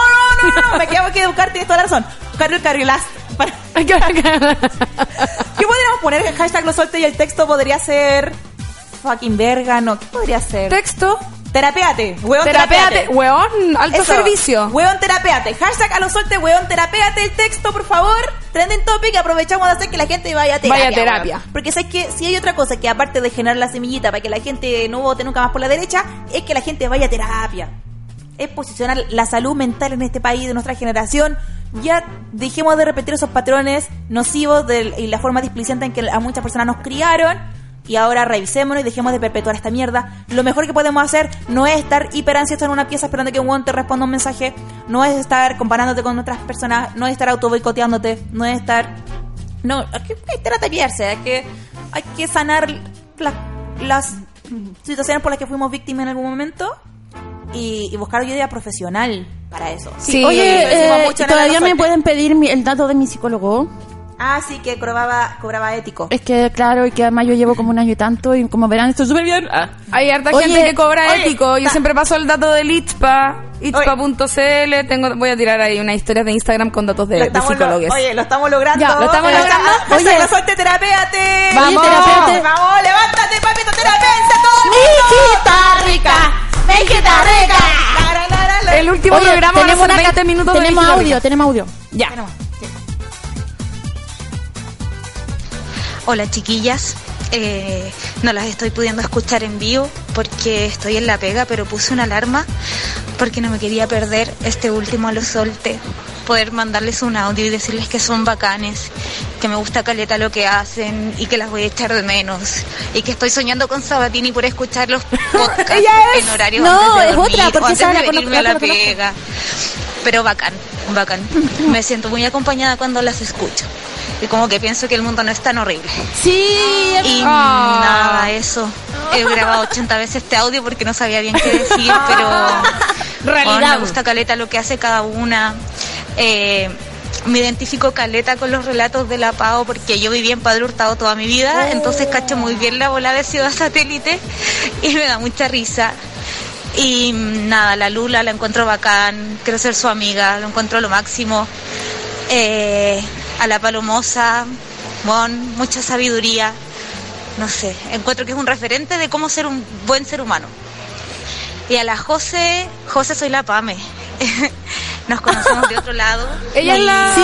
no, no, me quedo que educar, tienes toda la razón. Carol Carrilas. *laughs* Para- ¿Qué podríamos poner? El hashtag los solte y el texto podría ser fucking verga, no, ¿qué podría ser? Texto, Terapeate, weón, terapéate, weón, alto Eso. servicio. Weón, terapéate. Hashtag a los solte, weón, terapéate el texto, por favor. Trending topic, aprovechamos de hacer que la gente vaya a terapia. Vaya a terapia. weón. Porque sabes que si hay otra cosa que aparte de generar la semillita para que la gente no vote nunca más por la derecha, es que la gente vaya a terapia. Es posicionar la salud mental en este país de nuestra generación. Ya dejemos de repetir esos patrones nocivos del- y la forma displicente en que a muchas personas nos criaron. Y ahora revisémonos y dejemos de perpetuar esta mierda. Lo mejor que podemos hacer no es estar hiper ansioso en una pieza esperando que un weón te responda un mensaje. No es estar comparándote con otras personas. No es estar auto boicoteándote. No es estar. No, hay que, hay que terapiarse. Hay que, hay que sanar la- las situaciones por las que fuimos víctimas en algún momento. Y, y buscar ayuda profesional para eso. Sí. Oye, lo decimos eh, mucho en todavía me pueden pedir mi- el dato de mi psicólogo. Ah, sí, que cobraba, cobraba ético. Es que, claro, y que además yo llevo como un año y tanto, y como verán, estoy súper bien. Ah. Hay harta Oye, gente que cobra oye, ético. Yo ta- siempre paso el dato del ITPA, itpa.cl. Tengo, voy a tirar ahí una historia de Instagram con datos de, de lo- psicólogos. oye, lo estamos logrando. Ya, lo estamos Eh, logrando. ah, Oye. Oye, la suerte, terapéate. Vamos. Oye, terapéate. Vamos, levántate, papito, terapéate todo mundo. rica! ¡Mijita rica! El último Oye, programa tenemos una 20 ca- minutos de Tenemos audio, tenemos audio. Ya. Tenemos. Hola chiquillas, Eh, no las estoy pudiendo escuchar en vivo porque estoy en la pega, pero puse una alarma porque no me quería perder este último a los solte, poder mandarles un audio y decirles que son bacanes, que me gusta caleta lo que hacen y que las voy a echar de menos y que estoy soñando con Sabatini por escuchar los *laughs* podcasts en horario No, antes de es dormir otra, o antes de venirme a la pega. Pero bacán, bacán. *laughs* Me siento muy acompañada cuando las escucho. Y como que pienso que el mundo no es tan horrible. Sí, Y Ah. nada, eso. He grabado 80 veces este audio porque no sabía bien qué decir, *laughs* pero Realidad. bueno, me gusta Caleta lo que hace cada una. Eh, me identifico Caleta con los relatos de la PAO porque yo viví en Padre Hurtado toda mi vida, entonces cacho muy bien la bola de Ciudad Satélite y me da mucha risa. Y mm, nada, la Lula la encuentro bacán, quiero ser su amiga, lo encuentro lo máximo. Eh, a la Palomosa, mucha sabiduría. No sé, encuentro que es un referente de cómo ser un buen ser humano. Y a la José, José soy la Pame. *laughs* Nos conocemos de otro lado. *laughs* Ella es la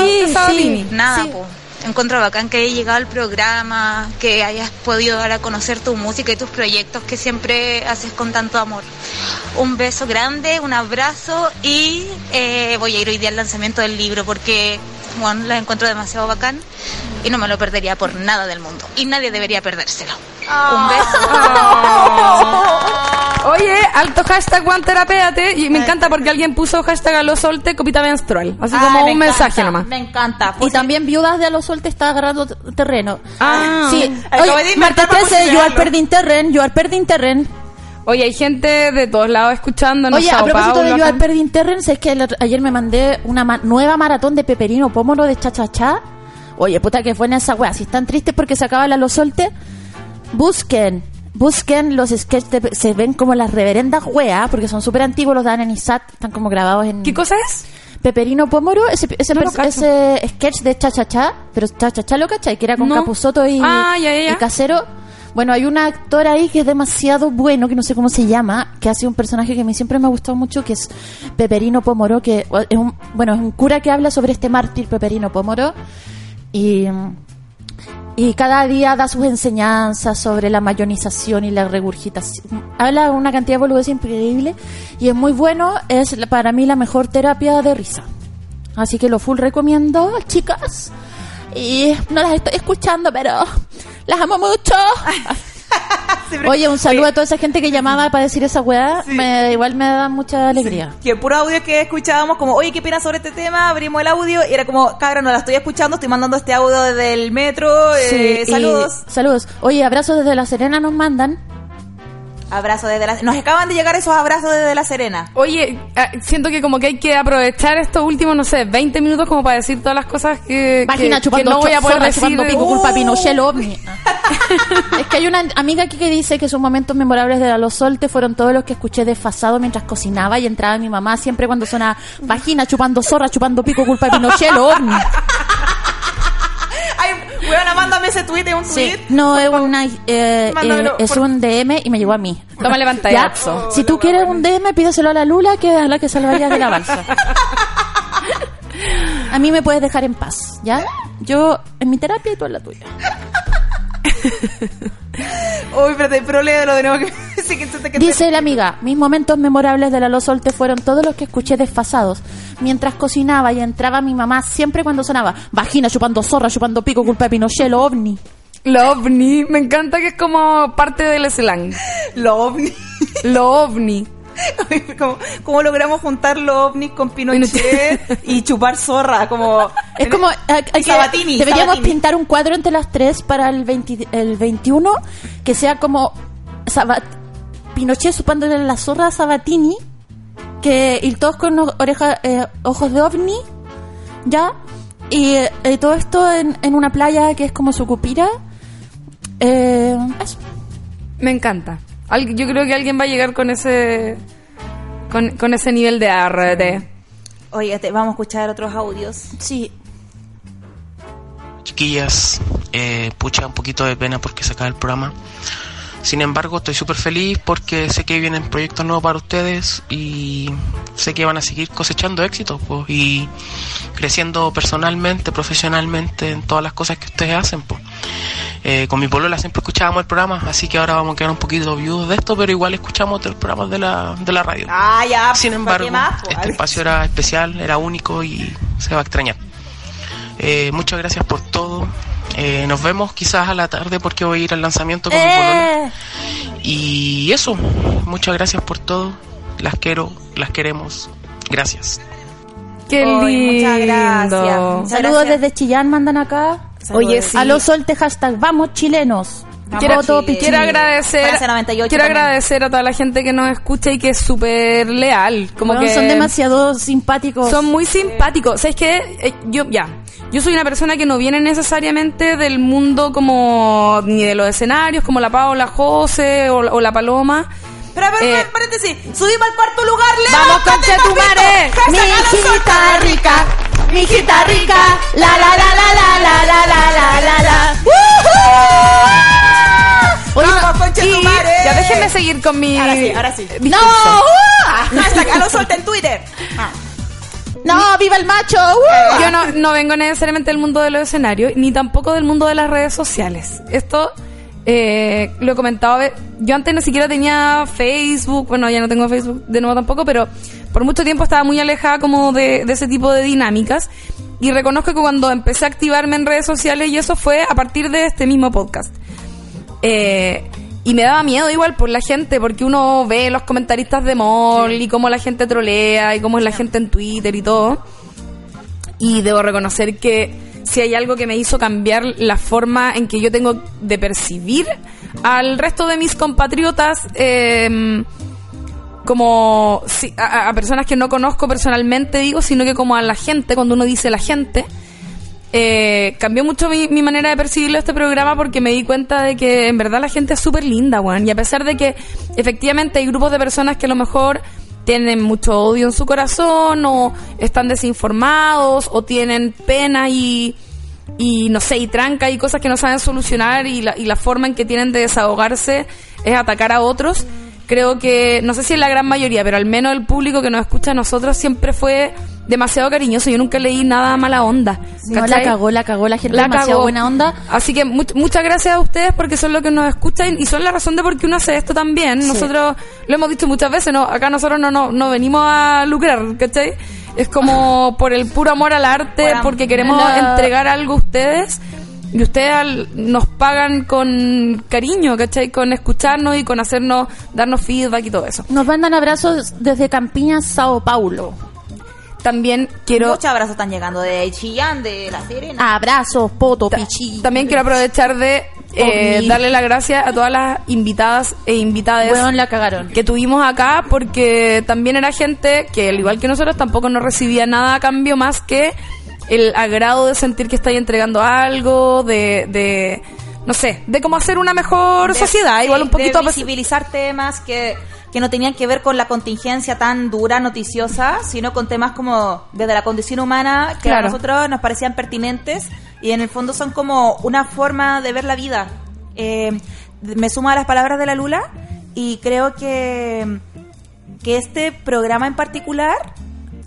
sí. Nada, Sí. po. Encuentro bacán que hayas llegado al programa, que hayas podido dar a conocer tu música y tus proyectos que siempre haces con tanto amor. Un beso grande, un abrazo y eh, voy a ir hoy día al lanzamiento del libro porque bueno, la encuentro demasiado bacán y no me lo perdería por nada del mundo. Y nadie debería perdérselo. Un beso. Oye, alto hashtag guanterapéate. Y me encanta porque alguien puso hashtag a los solte copita menstrual. Así como Ah, me un mensaje encanta, nomás. Me encanta. Y Pues, también viudas de a los sueltes está agarrando terreno. Ah. sí. Oye, Marta para 13, you are posicionarlo. perding terren, you are perding terren. Oye, hay gente de todos lados escuchando. Oye, a propósito Paulo, de you acá. are perding terren, ¿sabes que el ayer me mandé una ma- nueva maratón de peperino pómoro de cha-cha-cha? Oye, puta que buena esa wea. Si están tristes porque se acaba la los solte, busquen. Busquen los sketches, se ven como las reverendas weas, porque son súper antiguos, los dan en ISAT, están como grabados en... ¿Qué cosa es? Peperino Pómoro, ese, ese, No ese sketch de Cha Cha Cha, pero Cha Cha Cha lo cachai, que era con No. Capuzoto y, Ah, ya, ya, ya. y Casero. Bueno, hay un actor ahí que es demasiado bueno, que no sé cómo se llama, que hace un personaje que a mí siempre me ha gustado mucho, que es Peperino Pómoro, que es un, bueno, es un cura que habla sobre este mártir Peperino Pómoro. Y, y cada día da sus enseñanzas sobre la mayonización y la regurgitación. Habla una cantidad de boludeces increíble y es muy bueno, es para mí la mejor terapia de risa. Así que lo full recomiendo, chicas. Y no las estoy escuchando, pero las amo mucho. *laughs* *laughs* Oye, un saludo Oye, a toda esa gente que llamaba para decir esa weá. Sí. Me, igual me da mucha alegría. Que el puro audio que escuchábamos, como, oye, ¿qué opinas sobre este tema? Abrimos el audio y era como, cabra, no la estoy escuchando, estoy mandando este audio desde el metro. eh, Sí, y- saludos. saludos. Oye, abrazos desde La Serena nos mandan. Abrazo desde la... Nos acaban de llegar esos abrazos desde La Serena. Oye, ah, siento que como que hay que aprovechar estos últimos, no sé, 20 minutos como para decir todas las cosas que, Vagina que- chupando que no voy a poder zorra, decir. chupando pico, culpa Uh. Pinochet, lo ovni. *laughs* es que hay una amiga aquí que dice que sus momentos memorables de la Los Solte fueron todos los que escuché desfasado mientras cocinaba y entraba mi mamá siempre cuando suena vagina chupando zorra, chupando pico, culpa Pinochet, lo *laughs* weona, mándame ese tweet, es un Sí, tweet. no es una eh, eh, es por- un DM y me llegó a mí. Tómale ¿Ya? pantallazo. Si tú quieres un DM, pídeselo a la Lula, que es la que salvaría de la *laughs* balsa. A mí me puedes dejar en paz, ¿ya? Yo en mi terapia y tú en la tuya. *laughs* Uy, espérate, pero léelo de nuevo. *laughs* Que, sí, que, que- que- Dice la amiga, mis momentos memorables de la Los Solte fueron todos los que escuché desfasados. Mientras cocinaba y entraba mi mamá siempre cuando sonaba vagina chupando zorra, chupando pico, culpa de Pinochet, lo ovni. Lo ovni, me encanta que es como parte del slang. Lo ovni. Lo ovni. *laughs* como, ¿Cómo logramos juntar los ovnis con Pinochet y chupar zorra? Como, Es como... hay Sabatini, deberíamos Sabatini. pintar un cuadro entre las tres para el, 20 el 21 que sea como Sabat- Pinochet chupándole la zorra a Sabatini que y todos con o- oreja, eh, ojos de ovni, ya, y eh, todo esto en, en una playa que es como Sucupira. Eh, eso. Me encanta. Al- yo creo que alguien va a llegar con ese con, con ese nivel de arte. Oye, te- vamos a escuchar otros audios. Sí. Chiquillas, eh, pucha, un poquito de pena porque se acaba el programa. Sin embargo, estoy súper feliz porque sé que vienen proyectos nuevos para ustedes y sé que van a seguir cosechando éxitos pues, y creciendo personalmente, profesionalmente en todas las cosas que ustedes hacen. Pues. Eh, con mi polola siempre escuchábamos el programa, así que ahora vamos a quedar un poquito viudos de esto, pero igual escuchamos los programas de la, de la radio. Ah, ya. Sin ¿para embargo, más, po? este espacio era especial, era único y se va a extrañar. Eh, muchas gracias por todo. Eh, nos vemos quizás a la tarde porque voy a ir al lanzamiento con mi polola. Y eso, muchas gracias por todo. Las quiero, las queremos. Gracias. Qué lindo. muchas gracias. Muchas saludos gracias. desde Chillán, mandan acá. Saludos. Oye, sí. A los solte hashtag, vamos chilenos. Vamos, Quiero, pichín. quiero agradecer Francia 98 quiero también. agradecer a toda la gente que nos escucha y que es súper leal como que son demasiado simpáticos. son muy simpáticos ¿sabes qué? Eh, yo ya yo soy una persona que no viene necesariamente del mundo como ni de los escenarios como la Paola José o, o la Paloma Pero, pero, Eh, paréntesis. Subimos al cuarto lugar. ¡Vamos, ¡Levántate, conchetumare! papito! Mi ¡Hashtag a los hijita rica, mi hijita rica, la la la la la la la la la la la. Oye, ¡Vamos, y conchetumare! ya déjenme seguir con mi Ahora sí, ahora sí. discurso. Ah, hashtag a los soltes en Twitter. Ah. no, viva el macho. ¡uh! Yo no, no vengo necesariamente del mundo de los escenarios, ni tampoco del mundo de las redes sociales. Esto eh, lo he comentado. Yo antes ni siquiera tenía Facebook, bueno, ya no tengo Facebook de nuevo tampoco, pero por mucho tiempo estaba muy alejada como de, de ese tipo de dinámicas. Y reconozco que cuando empecé a activarme en redes sociales, y eso fue a partir de este mismo podcast. Eh, y me daba miedo igual por la gente, porque uno ve los comentaristas de mall y cómo la gente trolea y cómo es la gente en Twitter y todo. Y debo reconocer que si hay algo que me hizo cambiar la forma en que yo tengo de percibir al resto de mis compatriotas, eh, como a personas que no conozco personalmente, digo, sino que como a la gente, cuando uno dice la gente, eh, cambió mucho mi, mi manera de percibirlo este programa porque me di cuenta de que en verdad la gente es súper linda, weón. Y a pesar de que efectivamente hay grupos de personas que a lo mejor tienen mucho odio en su corazón o están desinformados o tienen pena y, y no sé, y tranca y cosas que no saben solucionar y la, y la forma en que tienen de desahogarse es atacar a otros. Creo que, no sé si es la gran mayoría, pero al menos el público que nos escucha a nosotros siempre fue demasiado cariñoso. Yo nunca leí nada mala onda. No, la cagó, la cagó la gente La demasiado cagó. buena onda. Así que mu- muchas gracias a ustedes porque son los que nos escuchan y son la razón de por qué uno hace esto también. Nosotros lo hemos dicho muchas veces, no acá nosotros no, no, no venimos a lucrar, ¿cachai? Es como *laughs* por el puro amor al arte, porque queremos entregar algo a ustedes y ustedes al- nos pagan con cariño, ¿cachai? Con escucharnos y con hacernos, darnos feedback y todo eso. Nos mandan abrazos desde Campiña, Sao Paulo. También quiero... Muchos abrazos están llegando de Chillán, de La Serena. Abrazos, poto, pichi. También quiero aprovechar de eh, darle las gracias a todas las invitadas e invitadas Weón, la cagaron. que tuvimos acá porque también era gente que al igual que nosotros tampoco no recibía nada a cambio más que el agrado de sentir que estáis entregando algo, de, de no sé, de cómo hacer una mejor de- sociedad, igual un de poquito pues, visibilizar temas que, que no tenían que ver con la contingencia tan dura, noticiosa, sino con temas como desde la condición humana que Claro. a nosotros nos parecían pertinentes y en el fondo son como una forma de ver la vida. Eh, me sumo a las palabras de la Lula y creo que, que este programa en particular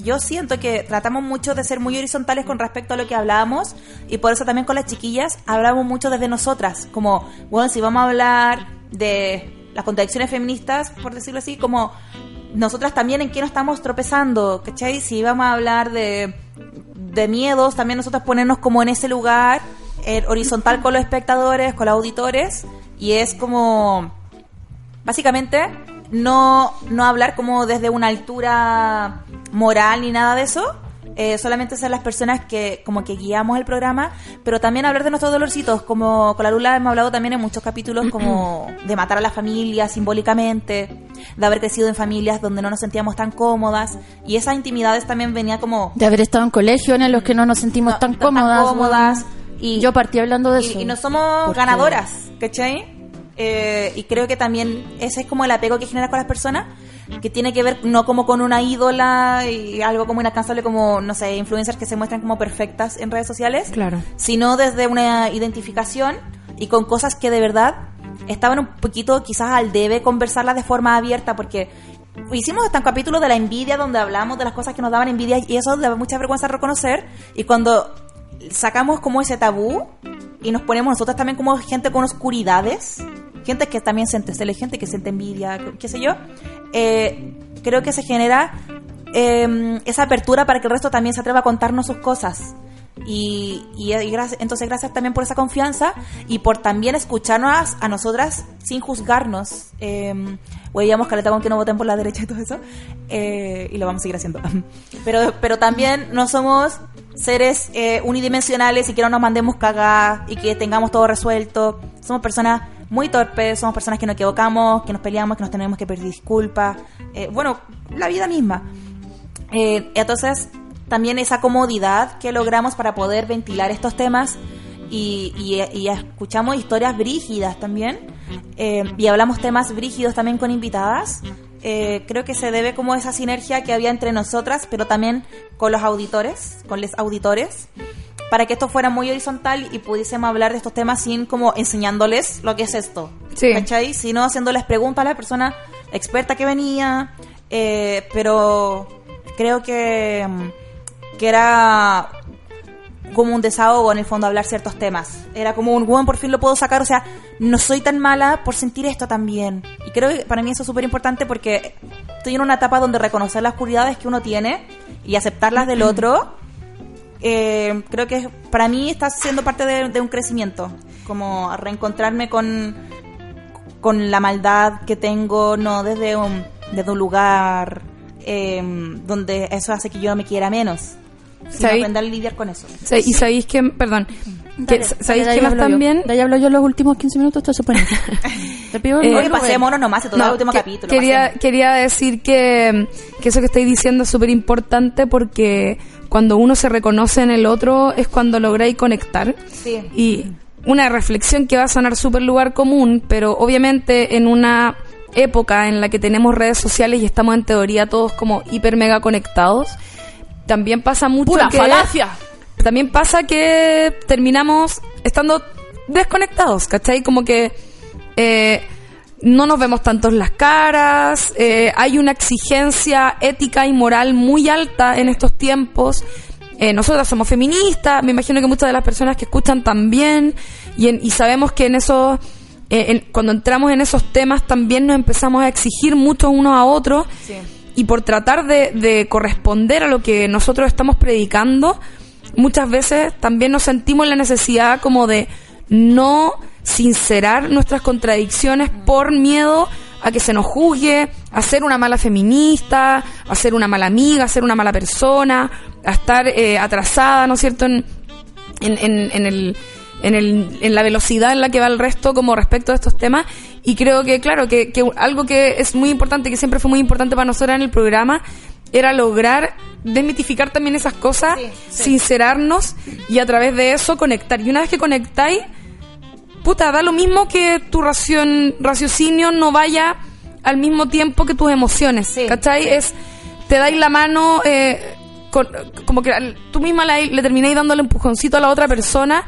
yo siento que tratamos mucho de ser muy horizontales con respecto a lo que hablábamos y por eso también con las chiquillas hablamos mucho desde nosotras, como, bueno, si vamos a hablar de las contradicciones feministas, por decirlo así, como nosotras también en qué nos estamos tropezando, ¿cachai? Si vamos a hablar de, de miedos, también nosotros ponernos como en ese lugar, eh, horizontal con los espectadores, con los auditores, y es como básicamente no, no hablar como desde una altura moral ni nada de eso. eh, solamente ser las personas que como que guiamos el programa, pero también hablar de nuestros dolorcitos, como con la Lula hemos hablado también en muchos capítulos como *clears throat* de matar a la familia simbólicamente, de haber crecido en familias donde no nos sentíamos tan cómodas y esas intimidades también venía como De haber estado en colegios en los que no nos sentimos tan cómodas. cómodas y Yo partí hablando de y, eso. y no somos ganadoras, ¿cachai? Eh, y creo que también ese es como el apego que genera con las personas, que tiene que ver no como con una ídola y algo como inalcanzable como, no sé, influencers que se muestran como perfectas en redes sociales, Claro. sino desde una identificación y con cosas que de verdad estaban un poquito quizás al debe conversarlas de forma abierta, porque hicimos hasta un capítulo de la envidia donde hablamos de las cosas que nos daban envidia y eso da mucha vergüenza reconocer y cuando sacamos como ese tabú y nos ponemos nosotros también como gente con oscuridades, gente que también siente celos, gente que siente envidia, qué sé yo, eh, creo que se genera eh, esa apertura para que el resto también se atreva a contarnos sus cosas. Y, y, y gracias, entonces gracias también por esa confianza y por también escucharnos a nosotras sin juzgarnos. Eh, Huevíamos caleta con que no voten por la derecha y todo eso. eh, y lo vamos a seguir haciendo. *laughs* Pero, pero también no somos seres eh, unidimensionales y que no nos mandemos cagar y que tengamos todo resuelto. Somos personas muy torpes, somos personas que nos equivocamos, que nos peleamos, que nos tenemos que pedir disculpas. Eh, bueno, la vida misma. Eh, entonces, también esa comodidad que logramos para poder ventilar estos temas y, y- y escuchamos historias brígidas también eh, y hablamos temas brígidos también con invitadas. Eh, creo que se debe como esa sinergia que había entre nosotras, pero también con los auditores, con los auditores, para que esto fuera muy horizontal y pudiésemos hablar de estos temas sin como enseñándoles lo que es esto. Sí. ¿Cachai? Sino haciéndoles preguntas a la persona experta que venía, eh, pero creo que, mm, que era como un desahogo en el fondo hablar ciertos temas. Era como un, bueno, por fin lo puedo sacar, o sea, no soy tan mala por sentir esto también. Y creo que para mí eso es súper importante porque estoy en una etapa donde reconocer las oscuridades que uno tiene y aceptarlas del otro, eh, creo que para mí está siendo parte de, de un crecimiento, como reencontrarme con, con la maldad que tengo, no desde un, desde un lugar eh, donde eso hace que yo me quiera menos. Sí. aprender a lidiar con eso. Sí, Y sabéis que, perdón, que, ¿sabéis dale, que más también? De ahí hablo yo los últimos 15 minutos, te supone. *laughs* Te pido Eh, Oye, no, pasémonos nomás, esto es el No, último que- capítulo. Quería, quería decir que, que eso que estáis diciendo es súper importante porque cuando uno se reconoce en el otro es cuando lográis conectar. Sí. Y una reflexión que va a sonar súper lugar común, pero obviamente en una época en la que tenemos redes sociales y estamos en teoría todos como hiper mega conectados, también pasa mucho ¡Pura que... falacia! También pasa que terminamos estando desconectados, ¿cachai? Como que eh, no nos vemos tanto en las caras, eh, hay una exigencia ética y moral muy alta en estos tiempos. Eh, nosotras somos feministas, me imagino que muchas de las personas que escuchan también, y, en- y sabemos que en esos, eh, en- cuando entramos en esos temas también nos empezamos a exigir mucho unos a otros, Sí. Y por tratar de, de corresponder a lo que nosotros estamos predicando, muchas veces también nos sentimos la necesidad como de no sincerar nuestras contradicciones por miedo a que se nos juzgue, a ser una mala feminista, a ser una mala amiga, a ser una mala persona, a estar eh, atrasada, ¿no cierto?, en, en, en- en el, en, el, en la velocidad en la que va el resto como respecto a estos temas. Y creo que, claro, que, que algo que es muy importante, que siempre fue muy importante para nosotros en el programa, era lograr desmitificar también esas cosas, Sí, sí. sincerarnos y a través de eso conectar. Y una vez que conectáis, puta, da lo mismo que tu ración, raciocinio no vaya al mismo tiempo que tus emociones, Sí, ¿cachai? Es, te dais la mano, eh, con- como que tú misma le, le termináis dando el empujoncito a la otra persona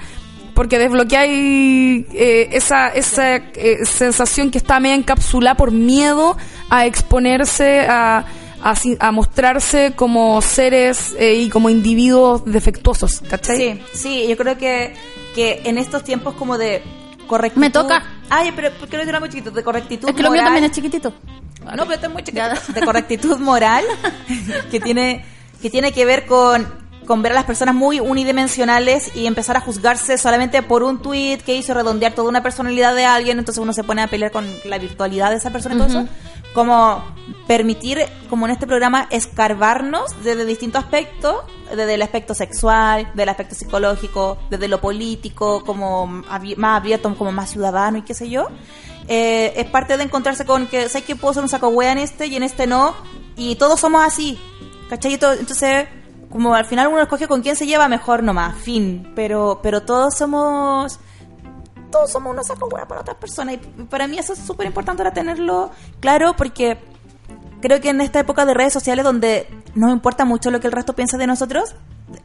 porque desbloqueáis eh, esa, esa eh, sensación que está media encapsulada por miedo a exponerse, a, a, si- a mostrarse como seres eh, y como individuos defectuosos, ¿cachai? Sí, sí, yo creo que, que en estos tiempos como de correctitud... Me toca. Ay, pero ¿por qué lo era muy chiquito? De correctitud Es que lo mío también es chiquitito. No, pero esto es muy chiquito. De correctitud moral, que tiene, que tiene que ver con, con ver a las personas muy unidimensionales y empezar a juzgarse solamente por un tweet que hizo redondear toda una personalidad de alguien, entonces uno se pone a pelear con la virtualidad de esa persona y todo eso. como permitir, como en este programa, escarbarnos desde distintos aspectos, desde el aspecto sexual, del aspecto psicológico, desde lo político, como más abierto, como más ciudadano y qué sé yo. Eh, es parte de encontrarse con que, ¿sabes que puedo ser un saco wea en este y en este no? Y todos somos así, ¿cachai? Entonces, como al final uno escoge con quién se lleva mejor nomás, fin. Pero, pero todos somos todos somos unos sacos hueá para otras personas. Y para mí eso es súper importante ahora tenerlo claro porque creo que en esta época de redes sociales donde nos importa mucho lo que el resto piensa de nosotros,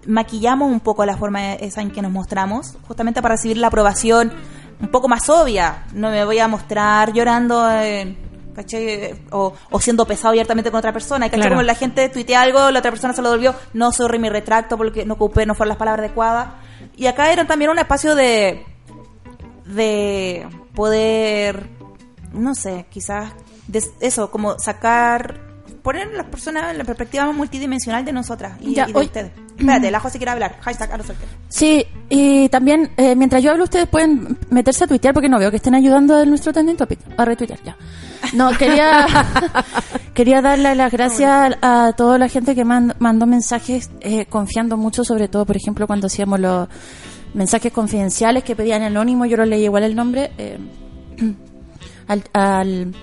maquillamos un poco la forma esa en que nos mostramos, justamente para recibir la aprobación un poco más obvia. No me voy a mostrar llorando en- ¿cachai? O, o siendo pesado abiertamente con otra persona. ¿cachai? Claro. Como la gente tuitea algo, la otra persona se lo devolvió, no sorry, me retracto porque no ocupé, no fueron las palabras adecuadas. Y acá era también un espacio de de poder, no sé, quizás de eso, como sacar, poner las personas en la perspectiva multidimensional de nosotras y, Ya, y de hoy- ustedes. Espérate, la José quiere hablar. Hashtag a. Sí, y también, eh, mientras yo hablo, ustedes pueden meterse a tuitear porque no veo que estén ayudando a nuestro trending topic. A retuitear, ya. No, quería, *laughs* quería darle las gracias a toda la gente que mand- mandó mensajes eh, confiando mucho, sobre todo, por ejemplo, cuando hacíamos los mensajes confidenciales que pedían anónimo, yo los leí igual el nombre. eh, *clears throat* al, al-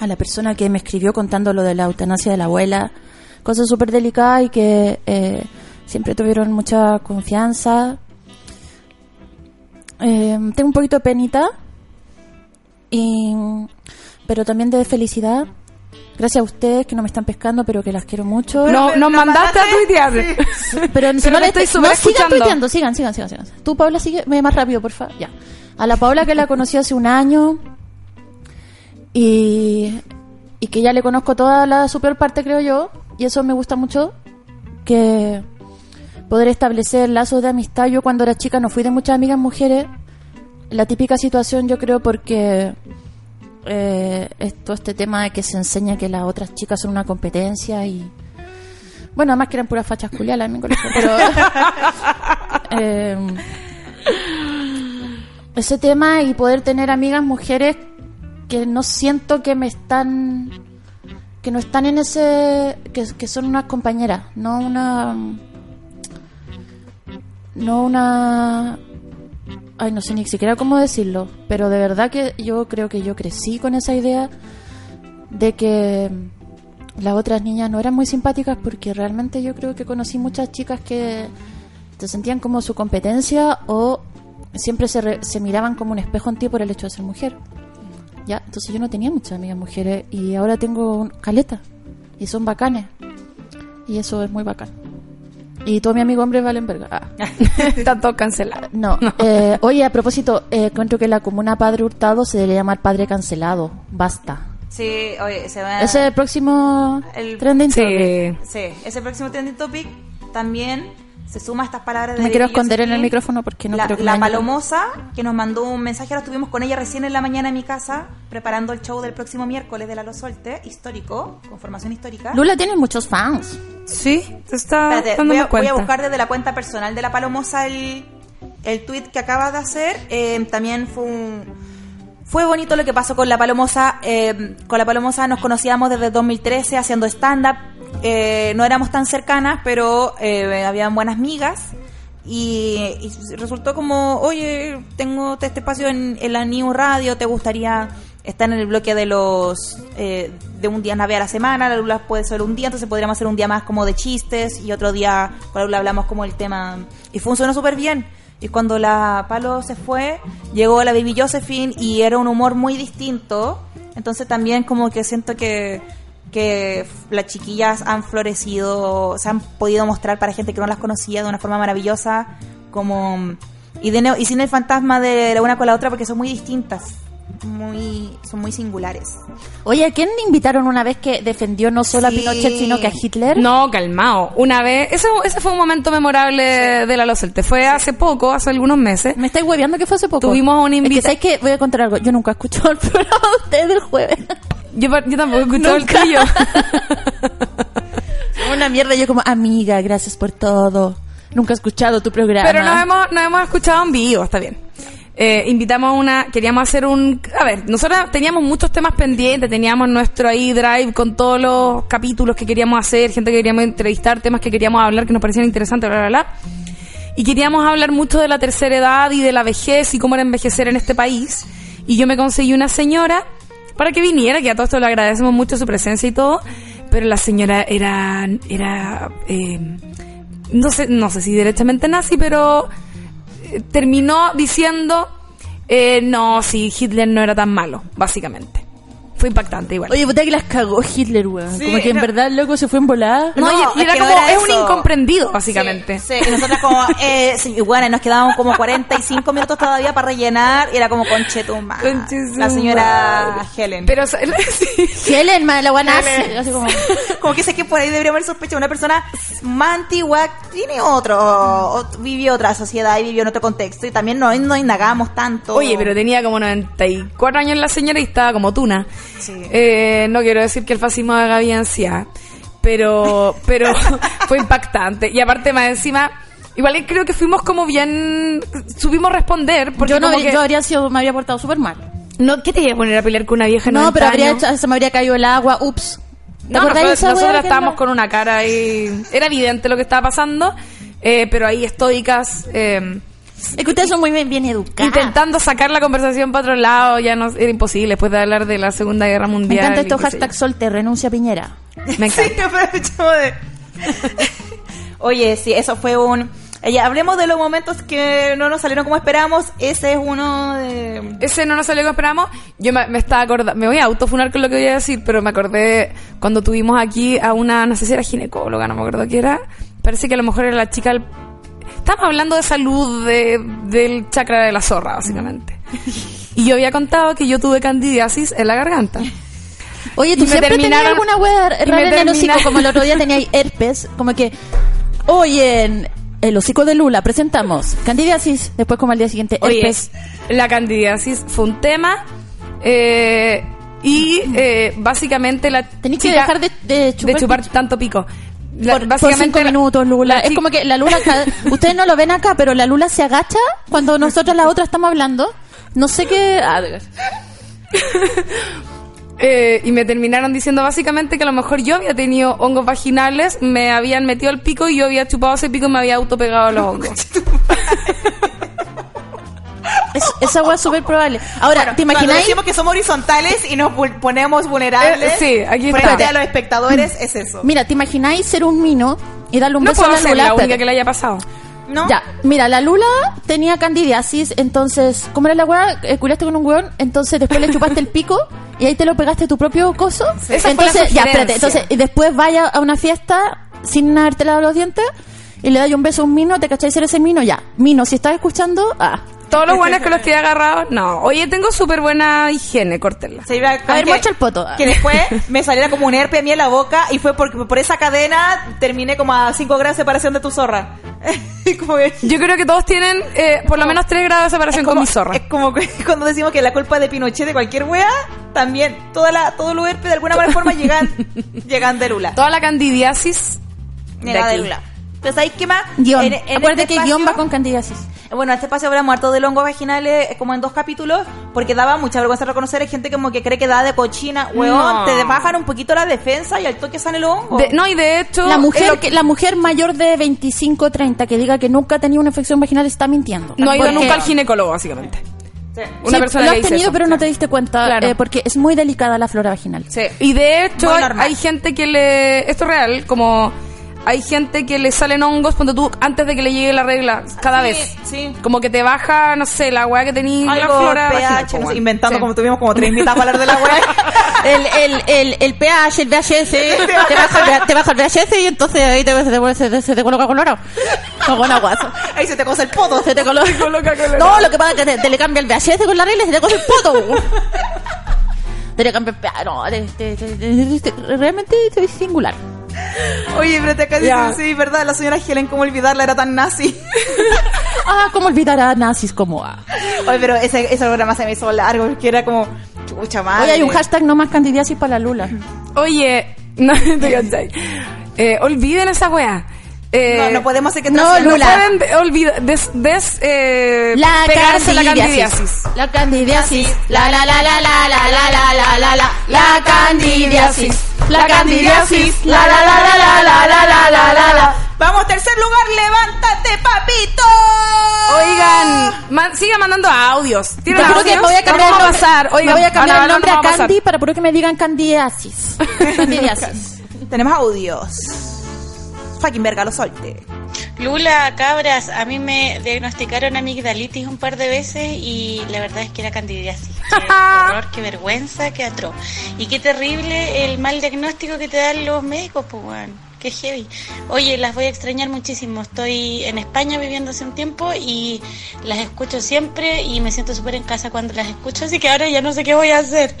a la persona que me escribió contando lo de la eutanasia de la abuela, cosas súper delicadas y que eh, siempre tuvieron mucha confianza. Eh, tengo un poquito de penita, y, pero también de felicidad. Gracias a ustedes que no me están pescando, pero que las quiero mucho. No, nos mandaste a tuitear. *laughs* Pero si Pero no me le estoy no, sigan tuiteando, sigan, sigan, sigan, sigan. Tú, Paula, sigue más rápido, por favor. Ya. A la Paula que la conocí hace un año y, y que ya le conozco toda la super parte, creo yo. Y eso me gusta mucho, que poder establecer lazos de amistad. Yo cuando era chica no fui de muchas amigas mujeres. La típica situación, yo creo, porque eh, esto, este tema de que se enseña que las otras chicas son una competencia y bueno, además que eran puras fachas culiadas en mi colegio, pero *laughs* eh, ese tema y poder tener amigas mujeres que no siento que me están que no están en ese que, que son unas compañeras, no una no una ay no sé ni siquiera cómo decirlo, pero de verdad que yo creo que yo crecí con esa idea de que las otras niñas no eran muy simpáticas porque realmente yo creo que conocí muchas chicas que se sentían como su competencia o siempre se, re- se miraban como un espejo en ti por el hecho de ser mujer. Ya, entonces yo no tenía muchas amigas mujeres y ahora tengo un- caleta y son bacanes y eso es muy bacán. Y todo mi amigo hombre valen verga. Ah. *laughs* Está todo cancelado. No, eh, oye, a propósito, eh, encuentro que la comuna Padre Hurtado se debería llamar Padre Cancelado. Basta. Sí, oye, se va Ese es el próximo El- trending Sí. topic. Sí, ese próximo trending topic también se suma a estas palabras de Me quiero esconder en el micrófono porque no la, creo que la me- palomosa que nos mandó un mensaje, ahora estuvimos con ella recién en la mañana en mi casa, preparando el show del próximo miércoles de La Lo Solte, histórico, con formación histórica. Lula tiene muchos fans. Sí, te está Espérate, dando voy, a, voy cuenta. a buscar desde la cuenta personal de la Palomosa el, el tweet que acaba de hacer. Eh, también fue un, fue bonito lo que pasó con la Palomosa. Eh, con la Palomosa nos conocíamos desde 2013 haciendo stand-up. Eh, no éramos tan cercanas, pero eh, habían buenas migas. Y, resultó como, oye, tengo este espacio en, en la New Radio, ¿te gustaría estar en el bloque de los eh, de un día nave a la semana? La Lula puede ser un día, entonces podríamos hacer un día más como de chistes y otro día con la Lula hablamos como el tema. Y funcionó súper bien. Y cuando la Palo se fue, llegó la Baby Josephine y era un humor muy distinto. Entonces también como que siento que que las chiquillas han florecido, se han podido mostrar para gente que no las conocía de una forma maravillosa, como y de y sin el fantasma de la una con la otra porque son muy distintas, muy son muy singulares. Oye, ¿a quién invitaron una vez que defendió no solo Sí. a Pinochet, sino que a Hitler? No, calmado. Una vez, ese, ese fue un momento memorable de la Locelte. Fue hace poco, hace algunos meses. Me estáis hueveando que fue hace poco. Tuvimos un Es que, ¿sabes qué? Voy a contar algo. Yo nunca he escuchado el *laughs* programa de ustedes del jueves. Yo, yo tampoco he escuchado el Nunca. tuyo. *laughs* Una mierda. Yo como, amiga, gracias por todo. Nunca he escuchado tu programa. Pero nos hemos, nos hemos escuchado en vivo, está bien. Eh, invitamos a una, queríamos hacer un, a ver, nosotros teníamos muchos temas pendientes, teníamos nuestro ahí drive con todos los capítulos que queríamos hacer, gente que queríamos entrevistar, temas que queríamos hablar que nos parecían interesantes, bla, bla, bla. Y queríamos hablar mucho de la tercera edad y de la vejez y cómo era envejecer en este país. Y yo me conseguí una señora para que viniera, que a todo esto le agradecemos mucho su presencia y todo, pero la señora era, era, eh, no sé, no sé si directamente nazi, pero terminó diciendo, eh, no, si Hitler no era tan malo, básicamente. Fue impactante igual. Oye, puta que las cagó Hitler, weón. Sí, como que en verdad el loco se fue en volada. No, y- y, es era como, era es un incomprendido, básicamente. Sí, sí, y nosotras como, *laughs* eh, sí, y bueno, nos quedaban como 45 minutos todavía para rellenar y era como conchetumba. Conchetumare. La señora Helen. Pero, *laughs* sí. Helen, ma- la guana como... *laughs* como que sé que por ahí debería haber sospecha una persona más antigua tiene otro, o- vivió otra sociedad y vivió en otro contexto y también no, no indagamos tanto. Oye, pero tenía como 94 años la señora y estaba como tuna. Sí. Eh, no quiero decir que el fascismo haga bien ansiedad, pero, pero *laughs* fue impactante. Y aparte, más encima, igual creo que fuimos como bien, supimos responder. Porque Yo, no, como habría- que- yo habría sido, me habría portado súper mal. no, ¿Qué te iba a poner a pelear con una vieja? No, 90 pero habría hecho, se me habría caído el agua, ups. ¿Te No, acordás nosotros, esa estábamos con una cara ahí. Era evidente lo que estaba pasando, eh, pero ahí estoicas. eh, Es que ustedes son muy bien, bien educados. intentando sacar la conversación para otro lado, ya no era imposible después de hablar de la Segunda Guerra Me Mundial. encanta y esto, hashtag solte, renuncia Piñera. Me encanta. Sí, aprovechamos de... *laughs* Oye, sí, eso fue un... Oye, hablemos de los momentos que no nos salieron como esperamos. Ese es uno de... Ese no nos salió como esperamos. Yo me, me estaba acordando, me voy a autofunar con lo que voy a decir, pero me acordé cuando tuvimos aquí a una, no sé si era ginecóloga, no me acuerdo qué era. Parece que a lo mejor era la chica. del- Estamos hablando de salud de- del chakra de la zorra, básicamente. Y yo había contado que yo tuve candidiasis en la garganta. Oye, Y tú me siempre tenías alguna y me rara en el hocico, como el otro día tenía herpes, como que, oye, en el hocico de Lula presentamos candidiasis, después como al día siguiente Oye, herpes. la candidiasis fue un tema. eh, y eh, básicamente la Tenés que dejar de, de chupar, de chupar tanto pico. La- por, por básicamente cinco minutos, Lula. la Es como que la Lula, *laughs* ustedes no lo ven acá, pero la Lula se agacha cuando nosotros la otra estamos hablando. No sé qué... ah, *laughs* Eh, y me terminaron diciendo básicamente que a lo mejor yo había tenido hongos vaginales, me habían metido el pico y yo había chupado ese pico y me había autopegado los hongos. *laughs* es- esa wea es súper probable. Ahora, ¿te imagináis? decimos que somos horizontales y nos ponemos vulnerables Eh, sí, aquí frente está. a los espectadores, es eso. Mira, ¿te imagináis ser un mino y darle un No beso puedo a la ser Lula? la única que le haya pasado. ¿No? Ya, mira, la Lula tenía candidiasis, entonces, ¿cómo era la weá? Eh, curaste con un weón, entonces después le chupaste el pico y ahí te lo pegaste tu propio coso. Esa fue entonces, la ya, espérate, entonces, y después vaya a una fiesta sin haberte lavado los dientes y le das un beso a un mino, ¿te cacháis ser ese mino? Ya, mino, si estás escuchando, ah. Todos los buenos que los que he agarrado, no. Oye, tengo súper buena higiene, córtenla. Se iba A ver, que- mocha el poto. Que después *laughs* me saliera como un herpes a mí en la boca y fue porque por esa cadena terminé como a 5 grados de separación de tu zorra. *laughs* Como que- Yo creo que todos tienen eh, por lo menos 3 grados de separación es como, con mi zorra. Es como que *laughs* cuando decimos que la culpa es de Pinochet de cualquier wea, también toda la, todos los herpes de alguna manera forma llegan, llegan de Lula. Toda la candidiasis de Llega de aquí. Lula. Entonces, ¿sabéis qué más? Guión. En- en Acuérdate este que guion va con candidiasis. Bueno, en este espacio hablamos harto del hongo vaginales eh, como en dos capítulos, porque daba mucha vergüenza reconocer. Hay gente como que cree que da de cochina. Weón, No. te bajan un poquito la defensa y al toque sale el hongo. De- no, y de hecho... La mujer, que, la mujer mayor de 25 30 que diga que nunca ha tenido una infección vaginal está mintiendo. No ha ido nunca al ginecólogo, básicamente. Sí. Una Sí, persona lo has tenido, eso. pero no te diste cuenta, Claro. eh, porque es muy delicada la flora vaginal. Sí. Y de hecho, hay gente que le. Esto es real, como. Hay gente que le salen hongos cuando tú, antes de que le llegue la regla, cada Sí, vez. sí. Como que te baja, no sé, la weá que tenías, la flora. pH, vaginal, no sé, inventando Sí. como tuvimos como tres mitad para hablar de la wea. *laughs* el, el, el, el pH, el VHS, te baja, el- te baja el VHS y entonces ahí te, se, te, se, te- coloca colorado. Con aguazo. Ahí se te cosa el poto. Se te coloca. No, lo que pasa es que te, te le cambia el VHS con la regla y se te cosa el poto. *laughs* Te le cambia el pH. No, te, te, te- te- te- realmente es singular. *laughs* Oye, pero te acá dicen, sí, verdad, la señora Helen, cómo olvidarla, era tan nazi. *laughs* Ah, ¿cómo olvidar a nazis como a... Oye, pero ese, ese programa se me hizo largo, porque era como, chucha madre. Hoy hay un hashtag no más candidiasis para la Lula. Oye, *laughs* no te. Eh, olviden esa weá. Eh, No, no podemos hacer que no, no pueden de- olvidar, des, des- eh, La pegarse la candidiasis. candidiasis. La candidiasis. La la la la la la la la la la la. La candidiasis. La candidiasis. La la la la la la la la la la la. Vamos, tercer lugar, levántate, papito. Oigan, man- siga mandando audios. Te ¿Tienen juro que audios? me voy a cambiar, el nombre- pasar. Oigan, me voy a cambiar el nombre a. Candy para puro que me digan candidiasis. Candidiasis. Tenemos audios. Fucking verga, lo solte. Lula, cabras, a mí me diagnosticaron amigdalitis un par de veces y la verdad es que era candidiasis. *laughs* Qué horror, qué vergüenza, qué atroz. Y qué terrible el mal diagnóstico que te dan los médicos, pues, weón. Qué heavy. Oye, las voy a extrañar muchísimo. Estoy en España viviendo hace un tiempo y las escucho siempre y me siento súper en casa cuando las escucho, así que ahora ya no sé qué voy a hacer.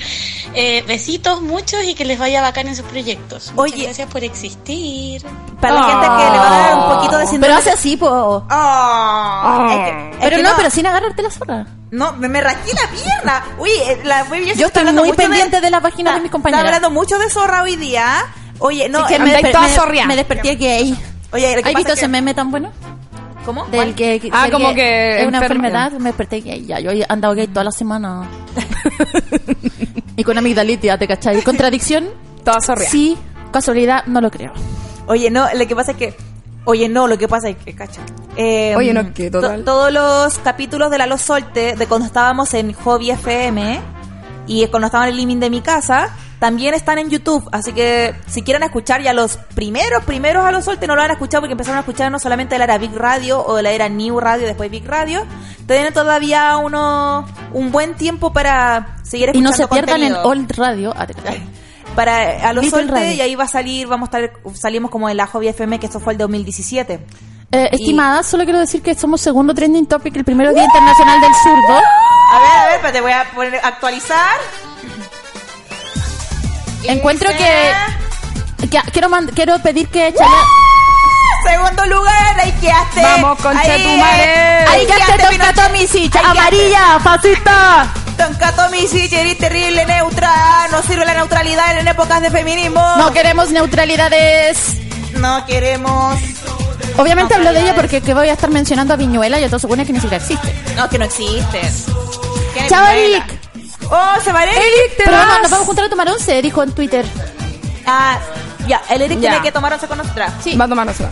Eh, besitos muchos y que les vaya bacán en sus proyectos. Muchas Oye. gracias por existir. Para la gente que le va a dar un poquito de Pero síndrome. hace así, po. Oh, es que- es Pero que no, pero sin agarrarte la zorra. No, me, me rasqué la pierna. Uy, eh, la Yo está estoy muy pendiente de las vaginas de mis compañeras. Está hablando mucho de zorra hoy día. Oye, no, que me, desper- toda me- me desperté gay. Oye, lo que ¿Has visto es ese que- meme tan bueno? ¿Cómo? Del que, Ah, del como que es una enfermedad, me desperté gay. Ya, yo he andado gay toda la semana. *laughs* y con amigdalitis, ¿te cachai? *laughs* ¿Contradicción? Toda zorria. Sí, casualidad, no lo creo. Oye, no, lo que pasa es que. Oye, no, lo que pasa es que, cacha. Eh, Oye, no, to- Total. todos los capítulos de La Los Solte, de cuando estábamos en Hobby FM y cuando estaba en el living de mi casa, también están en YouTube. Así que si quieren escuchar ya los primeros, primeros a Los Solte, no lo han escuchado porque empezaron a escuchar no solamente de la era Big Radio o de la era New Radio, después Big Radio. Tienen todavía uno, un buen tiempo para seguir Y escuchando no se pierdan en contenido Old Radio. Ah, te *laughs* para a los solte y ahí va a salir, vamos a estar, salimos como en la Hobby FM, que esto fue el 2017. Eh, Y- estimada, solo quiero decir que somos segundo trending topic el primero Día Internacional del Zurdo. A ver, a ver, espérate, voy a poner, actualizar. Encuentro que, que- quiero mand- quiero pedir que Chayanne Segundo lugar, ahí quedaste. Vamos, conchetumare. Ahí ¡Ahí ya quedaste, te toca Pinochet. Tomisic! Ahí quedaste. ¡Amarilla! ¡Fascista! Misic, eres terrible, neutra. No sirve la neutralidad en épocas de feminismo. No queremos neutralidades. No queremos. Obviamente hablo de ella porque que voy a estar mencionando a Viñuela y a todo supone que ni siquiera existe. No, que no existe. ¿Quién es ¡Chao? Eric! Oh, se va Eric. te Pero vas. vamos, nos vamos a juntar a tomar once, dijo en Twitter. Ah, ya, el Eric Ya. tiene que tomar once con nosotras. Sí. Va a tomar once.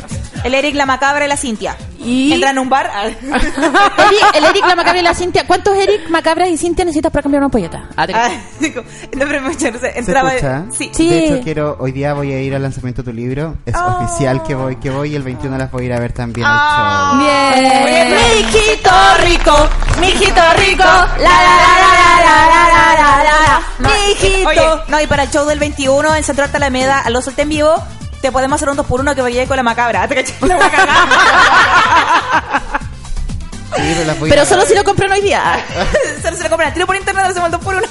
El Eric, la macabra y la Cintia. Y- Entra en un bar. *laughs* ah. Eric- el Eric, la Macabra y la Cintia. ¿Cuántos Eric, Macabras y Cintia necesitas para cambiar una polleta? Ah, Ah, *laughs* digo, no, pero mucho, no sé, ¿Se entraba. escucha? Sí. Sí. De hecho, quiero, hoy día voy a ir al lanzamiento de tu libro. Es Oh. oficial que voy, que voy y el 21 las voy a ir a ver también Ah. Bien. Mijito rico, mijito rico, la la la la la la la la la la, mijito. Oye, no, y para el show del 21 en Centro Arte Alameda, a los en vivo, te podemos hacer un 2 por 1 que llegue con la macabra. Pero solo si lo compran hoy día. *laughs* Solo se lo compran tiro por internet, lo hacemos el 2 por 1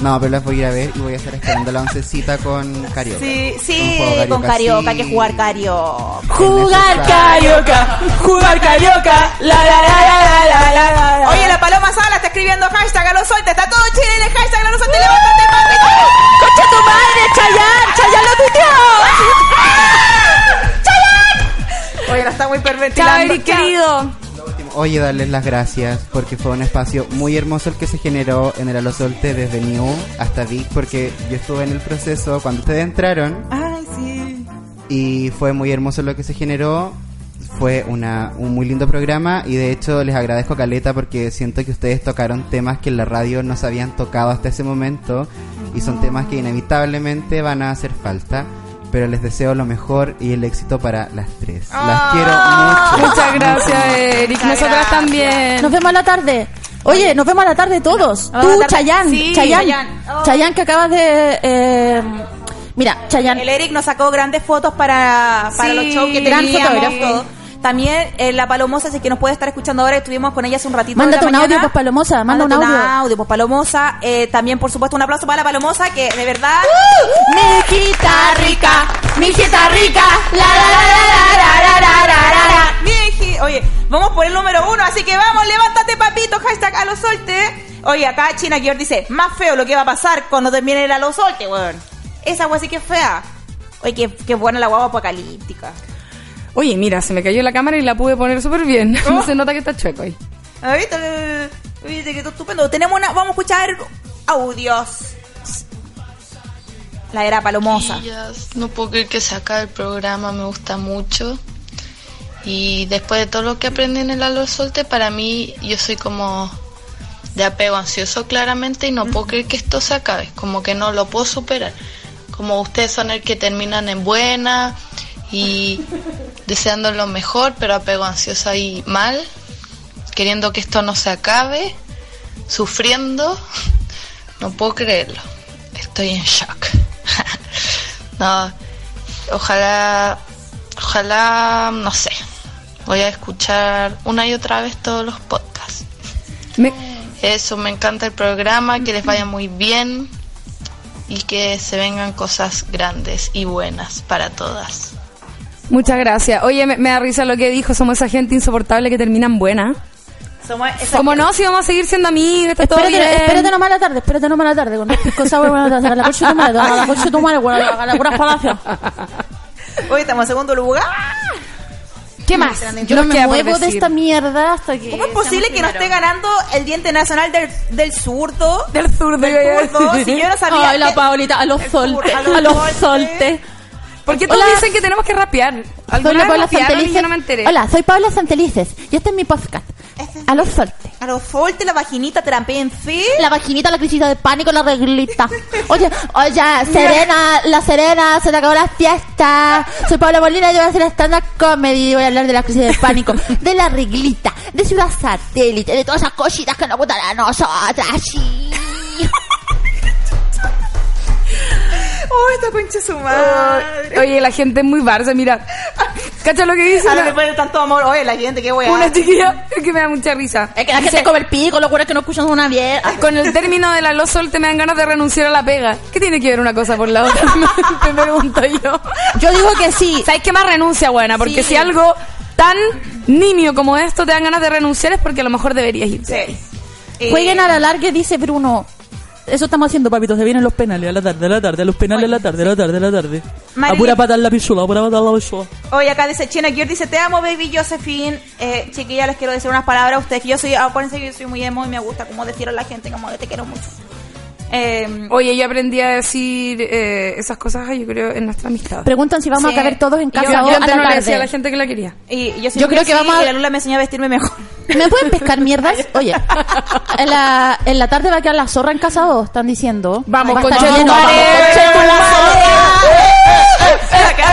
no, pero las voy a ir a ver y voy a estar esperando la oncecita con Carioca. Sí, sí, con Carioca, sí. que jugar Carioca. Jugar Carioca, jugar Carioca, la la la la la la la. Oye, la Paloma Sala está escribiendo hashtag a los suelta, está todo chile en el hashtag a los suelta, levántate papi. Concha tu madre, Chayanne, Chayanne lo tuiteó. Chayanne. Oye, la está muy pervertida. Chao, querido. Oye, darles las gracias porque fue un espacio muy hermoso el que se generó en el Alosolte desde New hasta Vic porque yo estuve en el proceso cuando ustedes entraron Ay, sí. y fue muy hermoso lo que se generó. Fue una, un muy lindo programa y de hecho les agradezco Caleta porque siento que ustedes tocaron temas que en la radio no se habían tocado hasta ese momento y son temas que inevitablemente van a hacer falta. Pero les deseo lo mejor y el éxito para las tres. Las quiero mucho. Muchas gracias, Eric. Nosotras también. Nos vemos a la tarde. Oye, nos vemos a la tarde todos. Tú. Chayanne, Sí, Chayanne. Chayanne. Oh. Chayanne que acabas de... eh, mira, Chayanne. El Eric nos sacó grandes fotos para, para Sí, los shows que gran teníamos. fotógrafo. También eh, la Palomosa, si que nos puede estar escuchando ahora, estuvimos con ella hace un ratito. Mándate un audio, pues, Palomosa, manda un Mándate audio. pues, Palomosa. Eh, también, por supuesto, un aplauso para la Palomosa, que de verdad... Mi hijita rica, mi hijita rica, la la la la la la la la la la. Mi hiji- Oye, vamos por el número uno, así que vamos, levántate, papito, hashtag a los solte. Oye, acá China Gear dice, más feo lo que va a pasar cuando termine el a los solte, weón. Esa weón sí que es fea. Oye, qué, qué buena la guagua apocalíptica. Oye, mira, se me cayó la cámara y la pude poner súper bien. *laughs* Oh. se nota que está chueco ahí. Ahorita, viste que está estupendo. Tenemos una, vamos a escuchar audios. La era palomosa. No puedo creer que se acabe el programa, me gusta mucho. Y después de todo lo que aprendí en el Alo Solte, para mí yo soy como de apego ansioso claramente y no puedo creer que esto se acabe, como que no lo puedo superar. Como ustedes son el que terminan en buena y deseando lo mejor, pero apego ansioso ahí mal, queriendo que esto no se acabe, sufriendo, no puedo creerlo. Estoy en shock. *laughs* no, ojalá, ojalá, no sé. Voy a escuchar una y otra vez todos los podcasts. Me- Eso, me encanta el programa, que les vaya muy bien y que se vengan cosas grandes y buenas para todas. Muchas gracias. Oye, me, me da risa lo que dijo. Somos esa gente insoportable que terminan buena. Somos esa- Como no, si vamos a seguir siendo amigos, está todo Espérate, bien. espérate nomás la tarde, espérate nomás la tarde. Con cosas buenas, a la coche tu madre, a la coche tu madre, bueno, a la puras palacios. Hoy estamos en segundo lugar. ¿Qué más? Yo no me muevo de esta mierda hasta que. ¿Cómo es posible que no esté ganando el Día Internacional del, del Zurdo? Del zurdo, Del zurdo, si yo no sabía. Ay, la que- Paulita, a los soltes, a los soltes. Soltes. ¿Por qué todos Hola. dicen que tenemos que rapear? Soy ¿Alguna la vez Paula rapearon y Santelices. yo no me enteré? Hola, soy Paula Santelices y este es mi podcast. Este es- A los soltes. A los soltes, la vaginita, trampense. La vaginita, la crisis de pánico, la reglita. Oye, oye, Serena, la Serena, se te acabó la fiesta. Soy Paula Molina y yo voy a hacer stand-up comedy. Voy a hablar de la crisis de pánico, de la reglita, de ciudad satélite, de todas esas cositas que nos gustan a nosotras. Oh, esta concha su madre. Oye, la gente es muy barza, mira. ¿Cacha lo que dice? Ahora después de tanto amor, oye, la gente, qué weá. una chiquilla es que me da mucha risa. Es que la gente come el pico, locura que no escuchan una vieja. Con el término de la los solte me dan ganas de renunciar a la pega. ¿Qué tiene que ver una cosa por la otra? *laughs* Me pregunto yo. Yo digo que sí. ¿Sabes qué más renuncia, buena? Porque Sí. si algo tan nimio como esto te dan ganas de renunciar es porque a lo mejor deberías ir. Sí. Eh, Jueguen a la larga, dice Bruno. Eso estamos haciendo, papitos. Se vienen los penales a la tarde, a la tarde, a los penales a la tarde, a la tarde, a la tarde. Marilyn- A pura patar la pistola, a pura patar la pistola. Hoy acá dice China Gear, dice, te amo, baby Josephine. Eh, chiquilla, les quiero decir unas palabras a ustedes. Que yo soy, acuérdense que yo soy muy emo y me gusta como decir a la gente como de te quiero mucho. Eh, Oye, yo aprendí a decir eh, esas cosas, yo creo, en nuestra amistad. Preguntan si vamos Sí. a caber todos en casa yo, o yo a la no le decía a la tarde. gente que la quería. y yo, Yo creo que así, vamos a- y la Lula me enseñó a vestirme mejor. ¿Me pueden pescar *laughs* mierdas? Oye, en la, en la tarde va a quedar la zorra en casa o están diciendo. Vamos, Va estar concha lleno, vamos, concha tu madre.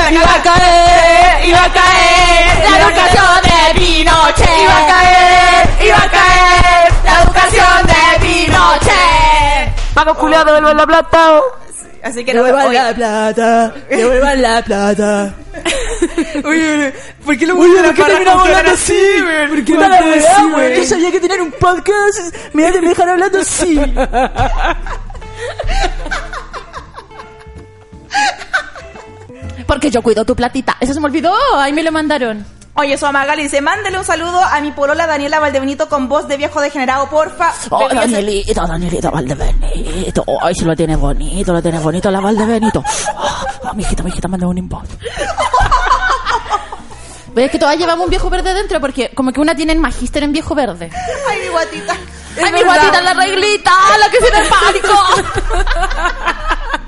Iba a caer, iba a caer la educación de Pinochet. Iba a caer, iba a caer la educación de Pinochet. Vamos, culiado, devuelvan la plata. Así que no, Devuelvan la plata, devuelvan la plata. *laughs* Oye, ¿por qué lo Oye, ¿por qué terminamos hablando así? ¿Por qué Puta la weá, güey. Yo sabía que tener un podcast me iba a dejar hablando así. Porque yo cuido tu platita. Eso se me olvidó. Ahí me lo mandaron. Oye, eso Magali dice, mándele un saludo a mi polola Daniela Valdebenito con voz de viejo degenerado, porfa. Oh, Danielito, Danielito Valdebenito. Ay, si lo tienes bonito, lo tienes bonito la Valdebenito. Oh, mi hijita, mi hijita, manda un inbox. *laughs* Pero es que todas llevamos un viejo verde dentro porque como que una tiene el magíster en viejo verde. Ay, mi guatita. ¡Ay, mi guatita, la reglita! ¡La que tiene el pánico! *laughs*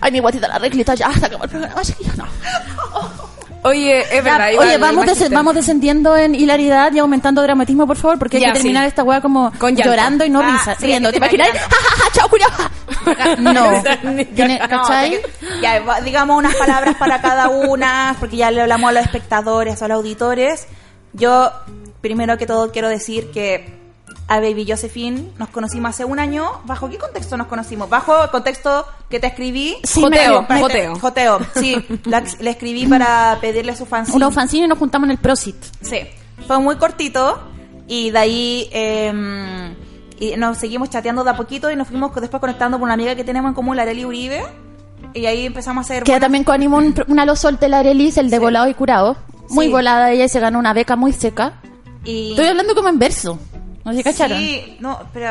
¡Ay, mi guatita, la reglita! Ya, sacamos el programa, chiquillos, no. *laughs* Oye, es verdad. Igual, Oye, vamos, des- vamos descendiendo en hilaridad y aumentando dramatismo, por favor, porque hay Ya, que terminar sí. esta weá como Con llorando y no Ah, risa, sí, riendo. ¿Te imaginas? ¡Ja, ja, ja, chao, culiao! *laughs* No. ¿Cachai? ya, digamos unas palabras para cada una, porque ya le hablamos a los espectadores, a los auditores. Yo, primero que todo, quiero decir que a Baby Josephine nos conocimos hace un año. ¿Bajo qué contexto nos conocimos? Bajo el contexto que te escribí. Sí, Joteo, me- joteo. Joteo, sí. *laughs* La- le escribí para pedirle su fanzine. Unos fanzines y nos juntamos en el Prosit. Sí, fue muy cortito y de ahí eh, y nos seguimos chateando de a poquito y nos fuimos después conectando con una amiga que tenemos en común, la Arely Uribe, y ahí empezamos a hacer... Que bueno, también coanimó un, una lo solte la Arelis, el de volado y curado. Muy Sí. volada ella se ganó una beca muy seca. y, Estoy hablando como en verso. No si cacharon. Sí, no, pero...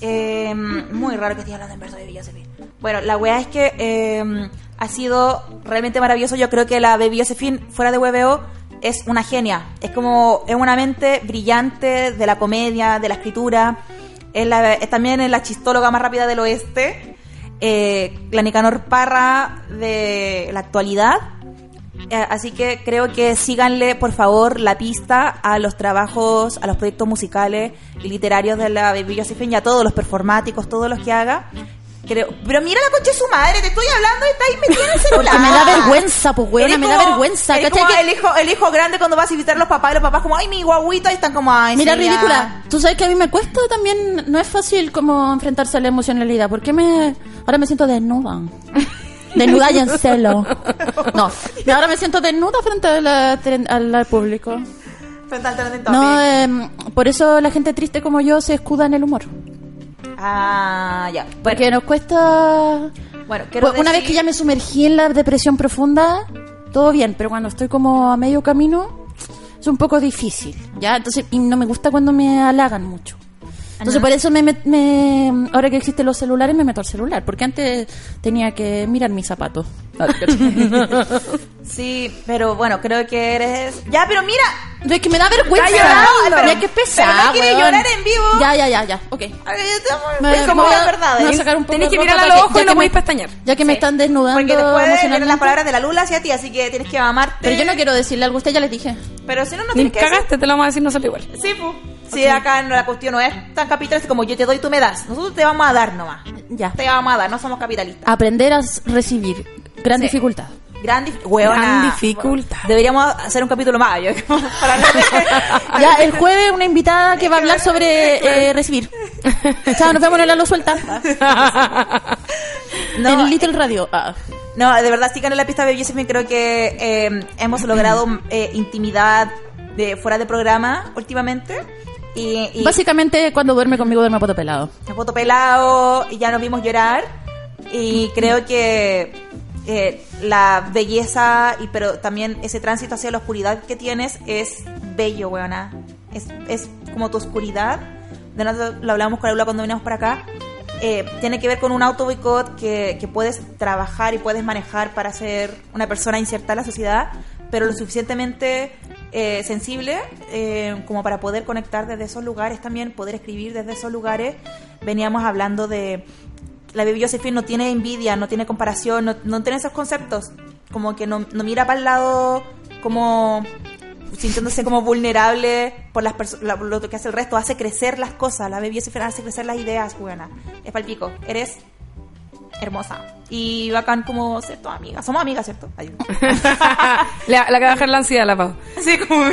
eh, muy raro que esté hablando en verso de Josephine. Bueno, la weá es que eh, ha sido realmente maravilloso. Yo creo que la Baby Josephine, fuera de WBO, es una genia. Es como, es una mente brillante de la comedia, de la escritura. Es, la- también es la chistóloga más rápida del oeste. Eh, la Nicanor Parra de la actualidad. Eh, así que creo que síganle, por favor, la pista a los trabajos, a los proyectos musicales y literarios de la Baby y a todos los performáticos, todos los que haga. Creo, pero mira la concha de su madre, te estoy hablando y está ahí metida en el *laughs* celular. Porque me da vergüenza, pues, weona, me da vergüenza, eres ¿cachai como que- el hijo, el hijo grande cuando vas a visitar a los papás y los papás como, ay, mi guaguita, y están como, ay, Mira, ridícula. Tú sabes que a mí me cuesta también, no es fácil como enfrentarse a la emocionalidad. ¿Por qué me, ahora me siento desnuda? *laughs* Desnuda y en celo. *laughs* No, y ahora me siento desnuda frente a la- al, al público. Frente al trending No, em, por eso la gente triste como yo se escuda en el humor. Ah, ya. Porque nos cuesta... Bueno, una vez que ya me sumergí en la depresión profunda, todo bien, pero cuando estoy como a medio camino, es un poco difícil, ¿ya? Entonces, y no me gusta cuando me halagan mucho. Entonces, Ajá. por eso me, met- me- ahora que existen los celulares, me meto al celular, porque antes tenía que mirar mis zapatos. *laughs* Sí, pero bueno, creo que eres... Ya, pero mira... Es que me da vergüenza. Llorando. es que es pesado. Pero no llorar en vivo. Ya, ya, ya, ya. Ok. Me, como las verdades. Tenés de que mirar a los que- ojos ya y no que me- podéis pestañear. Ya que me están desnudando Porque después vienen las palabras de la Lula hacia ti, así que tienes que amarte. Pero yo no quiero decirle algo, a usted ya les dije. Pero si no, no Ni tienes que decir. cagaste, te lo vamos a decir, no sale igual. Sí, pues. Sí, acá no, la cuestión no es tan capitalista como yo te doy, tú me das. Nosotros te vamos a dar nomás. Ya. Te vamos a dar, no somos capitalistas. Aprender a recibir. Gran Sí. dificultad. Gran, dif- hueona. Gran dificultad. Deberíamos hacer un capítulo más. yo, *laughs* para de- *laughs* Ya, el jueves una invitada que va a hablar sobre eh, recibir. *laughs* Chao, nos vemos en la luz suelta. No, en Little Radio. Ah. No, de verdad, síganle la pista de Josephine. Creo que eh, hemos logrado eh, intimidad de fuera de programa últimamente. Y, y Básicamente, cuando duerme conmigo, duerme a poto pelado. me foto pelado y ya nos vimos llorar. Y creo que eh, la belleza, y pero también ese tránsito hacia la oscuridad que tienes es bello, weona. Es, es como tu oscuridad. De nosotros lo hablábamos con Aula cuando vinimos para acá. Eh, tiene que ver con un auto boicot que, que puedes trabajar y puedes manejar para ser una persona inserta en la sociedad, pero lo suficientemente eh, sensible eh, como para poder conectar desde esos lugares también, poder escribir desde esos lugares. Veníamos hablando de la Baby Josephine no tiene envidia, no tiene comparación, no, no tiene esos conceptos. Como que no, no mira para el lado como sintiéndose como vulnerable por las la- lo que hace el resto. Hace crecer las cosas. La Baby Josephine hace crecer las ideas, buena. Es palpico. Eres hermosa. Y bacán como ser tu amiga. Somos amigas, ¿cierto? La, la que dejar la ansiedad, la Pau. Sí, como...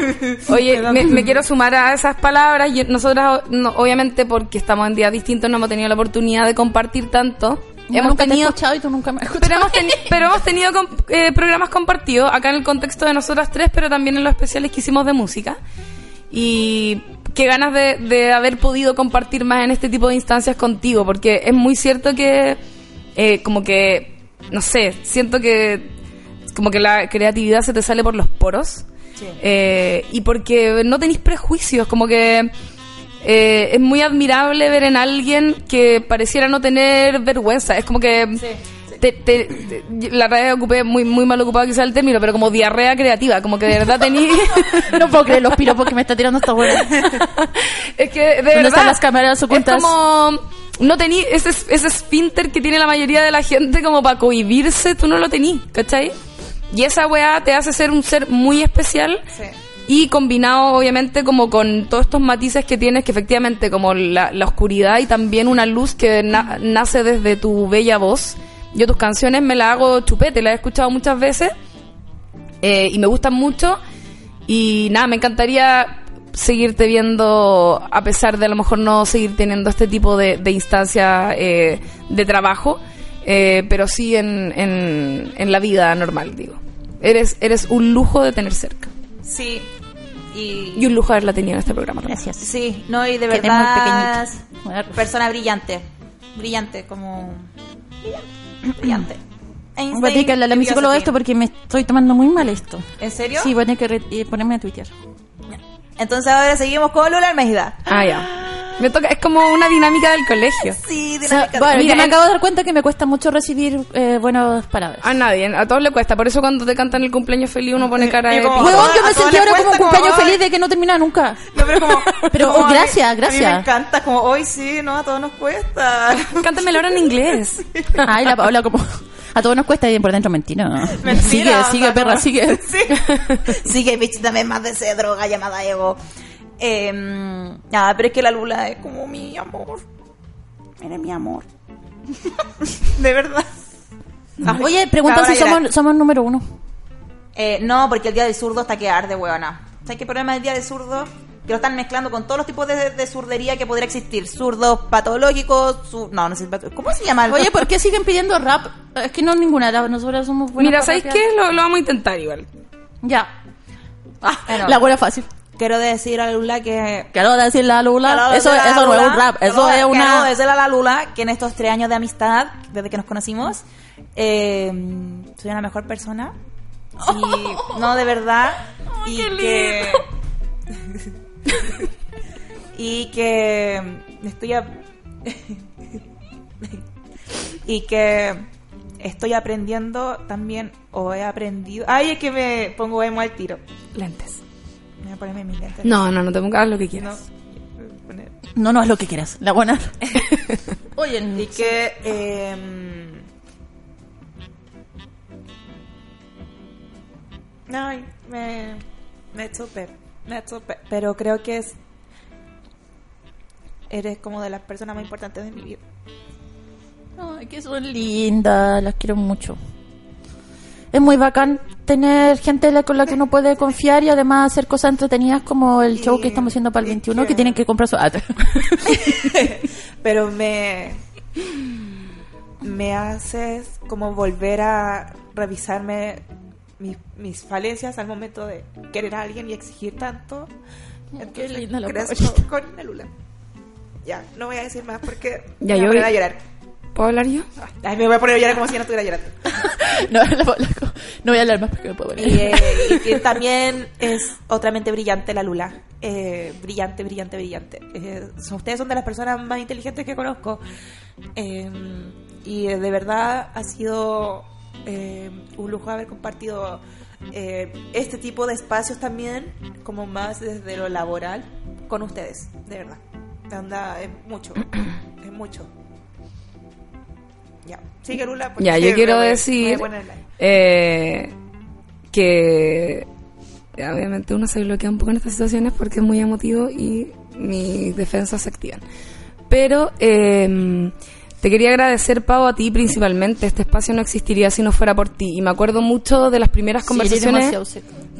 Oye, me, me *laughs* quiero sumar a esas palabras. Yo- nosotras, no, obviamente, porque estamos en días distintos, no hemos tenido la oportunidad de compartir tanto. Yo hemos nunca te he tenido, escuchado y tú nunca me has pero hemos, teni- pero hemos tenido com- eh, programas compartidos acá en el contexto de nosotras tres, pero también en los especiales que hicimos de música. Y qué ganas de, de haber podido compartir más en este tipo de instancias contigo, porque es muy cierto que, eh, como que, no sé, siento que como que la creatividad se te sale por los poros. Eh, y porque no tenéis prejuicios, como que eh, es muy admirable ver en alguien que pareciera no tener vergüenza. Es como que te- te- te- la verdad ocupé muy muy mal ocupado quizá el término, pero como diarrea creativa, como que de verdad tení *laughs* No puedo creer los piropos que me está tirando esta buena. *laughs* es que de ¿Dónde verdad están las cámaras ocultas? Es como no tení ese ese esfínter que tiene la mayoría de la gente como para cohibirse, tú no lo tení, ¿cachai? Y esa weá te hace ser un ser muy especial Sí. y combinado obviamente como con todos estos matices que tienes que efectivamente como la, la oscuridad y también una luz que na- nace desde tu bella voz. Yo tus canciones me las hago chupete, las he escuchado muchas veces eh, y me gustan mucho y nada, me encantaría seguirte viendo a pesar de a lo mejor no seguir teniendo este tipo de, de instancias eh, de trabajo, eh, pero sí en, en, en la vida normal, digo. Eres, eres un lujo de tener cerca. Sí. Y... Y un lujo haberla tenido en este programa también. Gracias. Sí, no, y de Que verdad... muy. Persona brillante. Brillante, como... Brillante. Einstein, Voy a tener que a mi Baby psicólogo de Josephine. esto porque me estoy tomando muy mal esto. ¿En serio? Sí, voy a tener que re- eh, ponerme a tuitear. Entonces ahora seguimos con Lula Almeida. Ah, ya. Me toca, es como una dinámica del colegio. Sí, O sea, dinámica. bueno, Mira, yo me acabo de dar cuenta que me cuesta mucho recibir eh, buenas palabras. A nadie, a todos le cuesta. Por eso cuando te cantan el cumpleaños feliz uno pone cara Y de... como- pico. Huevón, yo me sentí ahora como un como, cumpleaños ay. feliz de que no termina nunca. No, pero como, *laughs* Pero, como, ay, gracias, A mí gracias. me encanta, como hoy sí, no, a todos nos cuesta. Cántamelo ahora en inglés. *laughs* Ay, la Paola como... A todos nos cuesta y por dentro mentira. Mentira, sigue, sigue, perra, no. sigue. *laughs* Sí. Sigue, bitch, dame más de esa droga llamada ego. Eh, nada, pero es que la Lula es como mi amor. Eres mi amor. *laughs* de verdad. Ay, Oye, preguntan si somos, somos número uno. Eh, no, porque el día del zurdo está que arde, huevona. ¿Sabes qué problema del día del zurdo? Que lo están mezclando con todos los tipos de, de zurdería que podría existir. Zurdos patológicos, su- no, no sé, ¿cómo se llama? Oye, ¿por qué siguen pidiendo rap? Es que no ninguna, la- nosotros somos buenas Mira, para ¿sabéis rapear. qué? Lo, lo vamos a intentar igual. Ya. Ah, Bueno. La buena fácil. Quiero decir a Lula que Quiero decirle a Lula, Quiero eso, eso no es un rap, eso quiero- es Quiero una... decirle a la Lula que en estos tres años de amistad, desde que nos conocimos, eh, soy una mejor persona. Y, *laughs* no, de verdad. y que. *laughs* *laughs* y que. Estoy. a- *laughs* y que. Estoy aprendiendo también, o he aprendido. Ay, es que me pongo emo al tiro. Lentes. Voy a ponerme mis lentes. No, no, no te pongas lo que quieras. No, no es lo que quieras, la buena. *laughs* Oye, Y que. Eh, ay, me. Me chupe. Pero creo que es. Eres como de las personas más importantes de mi vida. Ay, que son lindas, las quiero mucho. Es muy bacán tener gente con la que uno puede confiar y además hacer cosas entretenidas como el show que estamos haciendo para el y 21, que que- tienen que comprar su... Ah, *laughs* *laughs* Pero me. Me haces como volver a revisarme mis, mis falencias al momento de querer a alguien y exigir tanto. Entonces, linda la con la Lula. Ya, no voy a decir más porque Ya, me voy a yo poner vi- a llorar. ¿Puedo hablar yo? Ay, me voy a poner a llorar como si ya no estuviera llorando. *laughs* no, no voy a hablar más porque me puedo poner. Y, eh, y también es otra mente brillante la Lula. Eh, brillante, brillante, brillante. Eh, ustedes son de las personas más inteligentes que conozco. Eh, y de verdad ha sido eh, un lujo haber compartido eh, este tipo de espacios también, como más desde lo laboral, con ustedes. De verdad. De onda, es mucho. *clears throat* es mucho. Ya. Sigue Lula. Ya, yo quiero voy- voy decir eh, que obviamente uno se bloquea un poco en estas situaciones porque es muy emotivo y mis defensas se activan. Pero eh, te quería agradecer, Pau, a ti principalmente. Este espacio no existiría si no fuera por ti. Y me acuerdo mucho de las primeras conversaciones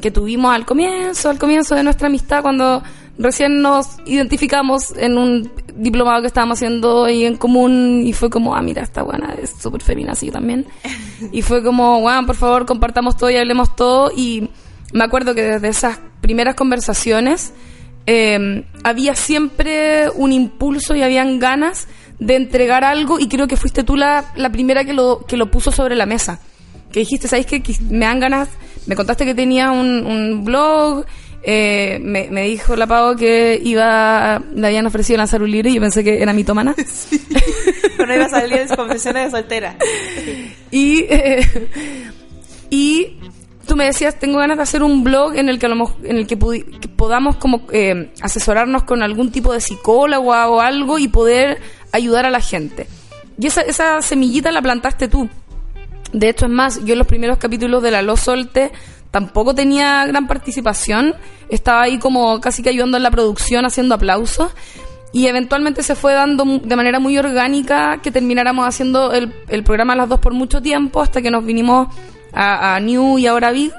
que tuvimos al comienzo, al comienzo de nuestra amistad, cuando recién nos identificamos en un diplomado que estábamos haciendo ahí en común y fue como, ah, mira, esta buena es súper femina así también. *laughs* Y fue como, bueno, por favor, compartamos todo y hablemos todo. Y me acuerdo que desde esas primeras conversaciones eh, había siempre un impulso y habían ganas de entregar algo y creo que fuiste tú la, la primera que lo, que lo puso sobre la mesa que dijiste, ¿sabéis qué? Que me dan ganas? Me contaste que tenía un, un blog, eh, me, me dijo la Pau que iba, le habían ofrecido lanzar un libro y yo pensé que era mitomana. *laughs* Pero no iba a salir en confesiones de soltera. *laughs* Y, eh, y tú me decías, tengo ganas de hacer un blog en el que, en el que, podamos como eh, asesorarnos con algún tipo de psicólogo o algo y poder ayudar a la gente. Y esa, esa semillita la plantaste tú. De hecho, es más, yo en los primeros capítulos de La Lo Solte tampoco tenía gran participación. Estaba ahí como casi que ayudando en la producción, haciendo aplausos. Y eventualmente se fue dando de manera muy orgánica que termináramos haciendo el, el programa las dos por mucho tiempo hasta que nos vinimos a, a New y ahora Big.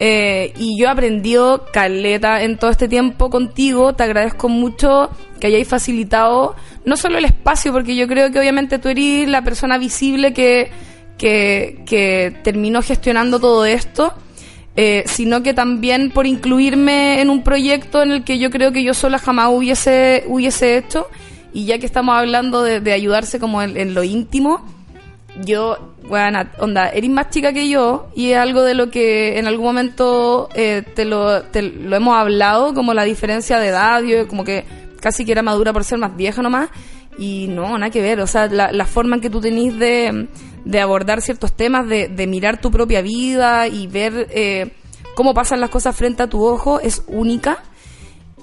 Eh, y yo he aprendido caleta en todo este tiempo contigo. Te agradezco mucho que hayáis facilitado no solo el espacio, porque yo creo que obviamente tú eres la persona visible que, que, que terminó gestionando todo esto, eh, sino que también por incluirme en un proyecto en el que yo creo que yo sola jamás hubiese, hubiese hecho. Y ya que estamos hablando de, de ayudarse como en, en lo íntimo, yo, bueno, onda, eres más chica que yo y es algo de lo que en algún momento eh, te, lo, te lo hemos hablado, como la diferencia de edad, yo como que casi que era madura por ser más vieja nomás. Y no, nada que ver. O sea, la, la forma en que tú tenés de, de abordar ciertos temas, de, de mirar tu propia vida y ver eh, cómo pasan las cosas frente a tu ojo es única.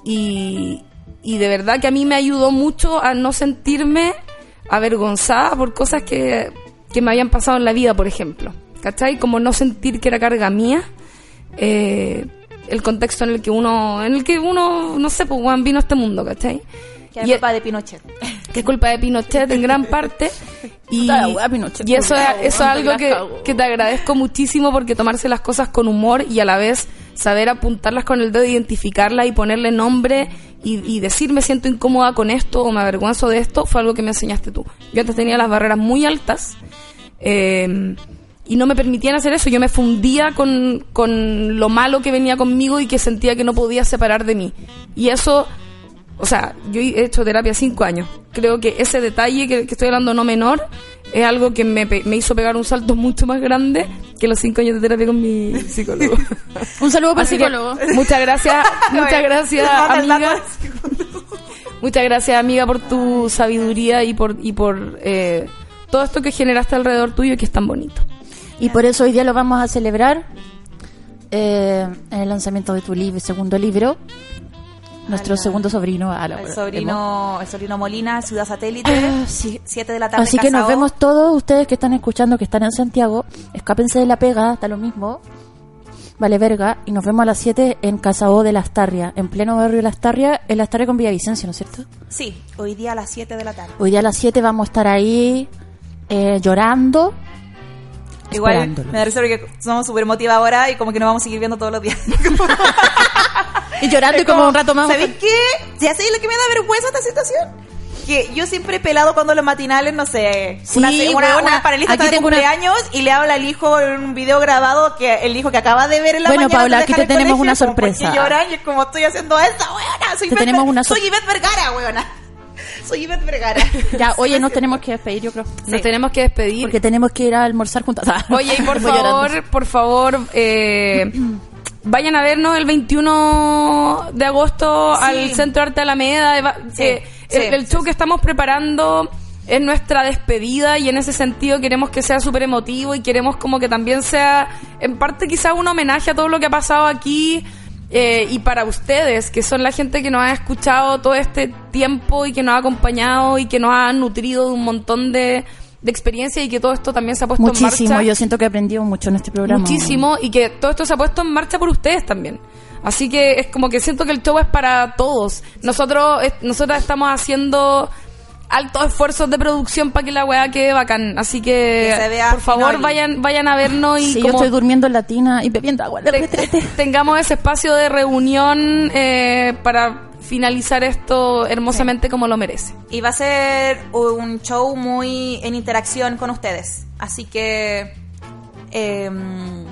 Y, y de verdad que a mí me ayudó mucho a no sentirme avergonzada por cosas que, que me habían pasado en la vida, por ejemplo. ¿Cachai? Como no sentir que era carga mía. eh, el contexto en el que uno, en el que uno, no sé, pues weón, vino a este mundo, ¿cachai? Que es Y- culpa de Pinochet. Que es culpa de Pinochet en gran parte. Y, y eso, es, eso es algo que te agradezco muchísimo porque tomarse las cosas con humor y a la vez saber apuntarlas con el dedo, identificarlas y ponerle nombre y, y decir me siento incómoda con esto o me avergüenzo de esto fue algo que me enseñaste tú. Yo antes tenía las barreras muy altas. eh, y no me permitían hacer eso. Yo me fundía con, con lo malo que venía conmigo y que sentía que no podía separar de mí. Y eso, o sea, yo he hecho terapia cinco años. Creo que ese detalle que, que estoy hablando no menor es algo que me, pe- me hizo pegar un salto mucho más grande que los cinco años de terapia con mi psicólogo. *laughs* Un saludo para el que, psicólogo. muchas gracias, *laughs* muchas gracias, amiga. Muchas gracias, amiga, por tu sabiduría y por, y por eh, todo esto que generaste alrededor tuyo y que es tan bonito. Y por eso hoy día lo vamos a celebrar eh, en el lanzamiento de tu libro, segundo libro. Nuestro segundo sobrino. a la- El sobrino, el sobrino Molina, Ciudad Satélite. Ah, sí. 7 de la tarde. Así que nos vemos todos ustedes que están escuchando, que están en Santiago. Escápense de la pega, está lo mismo. Vale, verga. Y nos vemos a las 7 en Casao de Las Tarrias, en pleno barrio de Las Tarrias, en Las Tarrias con Villavicencio, ¿no es cierto? Sí, hoy día a las 7 de la tarde. Hoy día a las 7 vamos a estar ahí eh, llorando. Igual me da risa porque somos súper motivadoras y como que nos vamos a seguir viendo todos los días. *laughs* Y llorando y como un rato más. ¿Sabéis qué? ¿Ya sabéis lo que me da vergüenza esta situación? Que yo siempre he pelado cuando los matinales, no sé, Sí, una, una, una panelista está de tengo una- cumpleaños y le habla al hijo en un video grabado que el hijo que acaba de ver en la Bueno, mañana Paula, aquí te tenemos colegio, una como, ¿por qué sorpresa. lloran? Y es como estoy haciendo eso, weona. Soy Te tenemos una sor- Soy Ivette Vergara, weona. Soy Ivette Vergara. *laughs* Ya, oye, nos tenemos que despedir, yo creo. Nos tenemos que despedir. Porque tenemos que ir a almorzar juntas. *laughs* Oye, y por favor, por favor, eh, vayan a vernos el 21 de agosto al Centro Arte Alameda. Sí, eh, sí, el, el show que estamos preparando es nuestra despedida y en ese sentido queremos que sea súper emotivo y queremos como que también sea, en parte quizá un homenaje a todo lo que ha pasado aquí. Eh, y para ustedes, que son la gente que nos ha escuchado todo este tiempo y que nos ha acompañado y que nos ha nutrido de un montón de, de experiencia y que todo esto también se ha puesto en Muchísimo, marcha. yo siento que he aprendido mucho en este programa. Muchísimo y que todo esto se ha puesto en marcha por ustedes también. Así que es como que siento que el show es para todos. Nosotros, es- nosotras estamos haciendo altos esfuerzos de producción para que la weá quede bacán. Así que, Que se vea por favor, vayan, vayan a vernos y Sí, yo como estoy durmiendo en la tina y bebiendo agua de te- retrete. *laughs* tengamos ese espacio de reunión eh, para finalizar esto hermosamente como lo merece. Y va a ser un show muy en interacción con ustedes. Así que. em,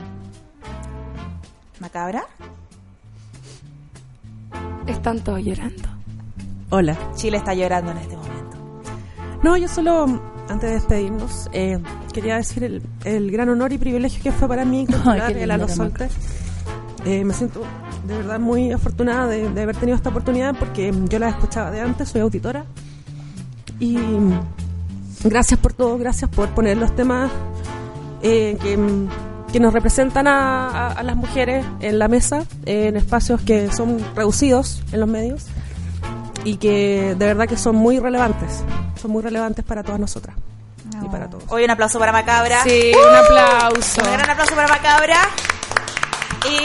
¿Macabra? Están todos llorando. Hola. Chile está llorando en este momento. No, yo solo, antes de despedirnos, eh, quería decir el, el gran honor y privilegio que fue para mí *laughs* qué el Alo Solte. Eh, me siento de verdad muy afortunada de, de haber tenido esta oportunidad porque yo la escuchaba de antes, soy auditora. Y gracias por todo, gracias por poner los temas eh, que, que nos representan a, a- a las mujeres en la mesa, en espacios que son reducidos en los medios y que de verdad que son muy relevantes, son muy relevantes para todas nosotras y para todos. Hoy un aplauso para Macabra. Sí, un aplauso. Un gran aplauso para Macabra. Y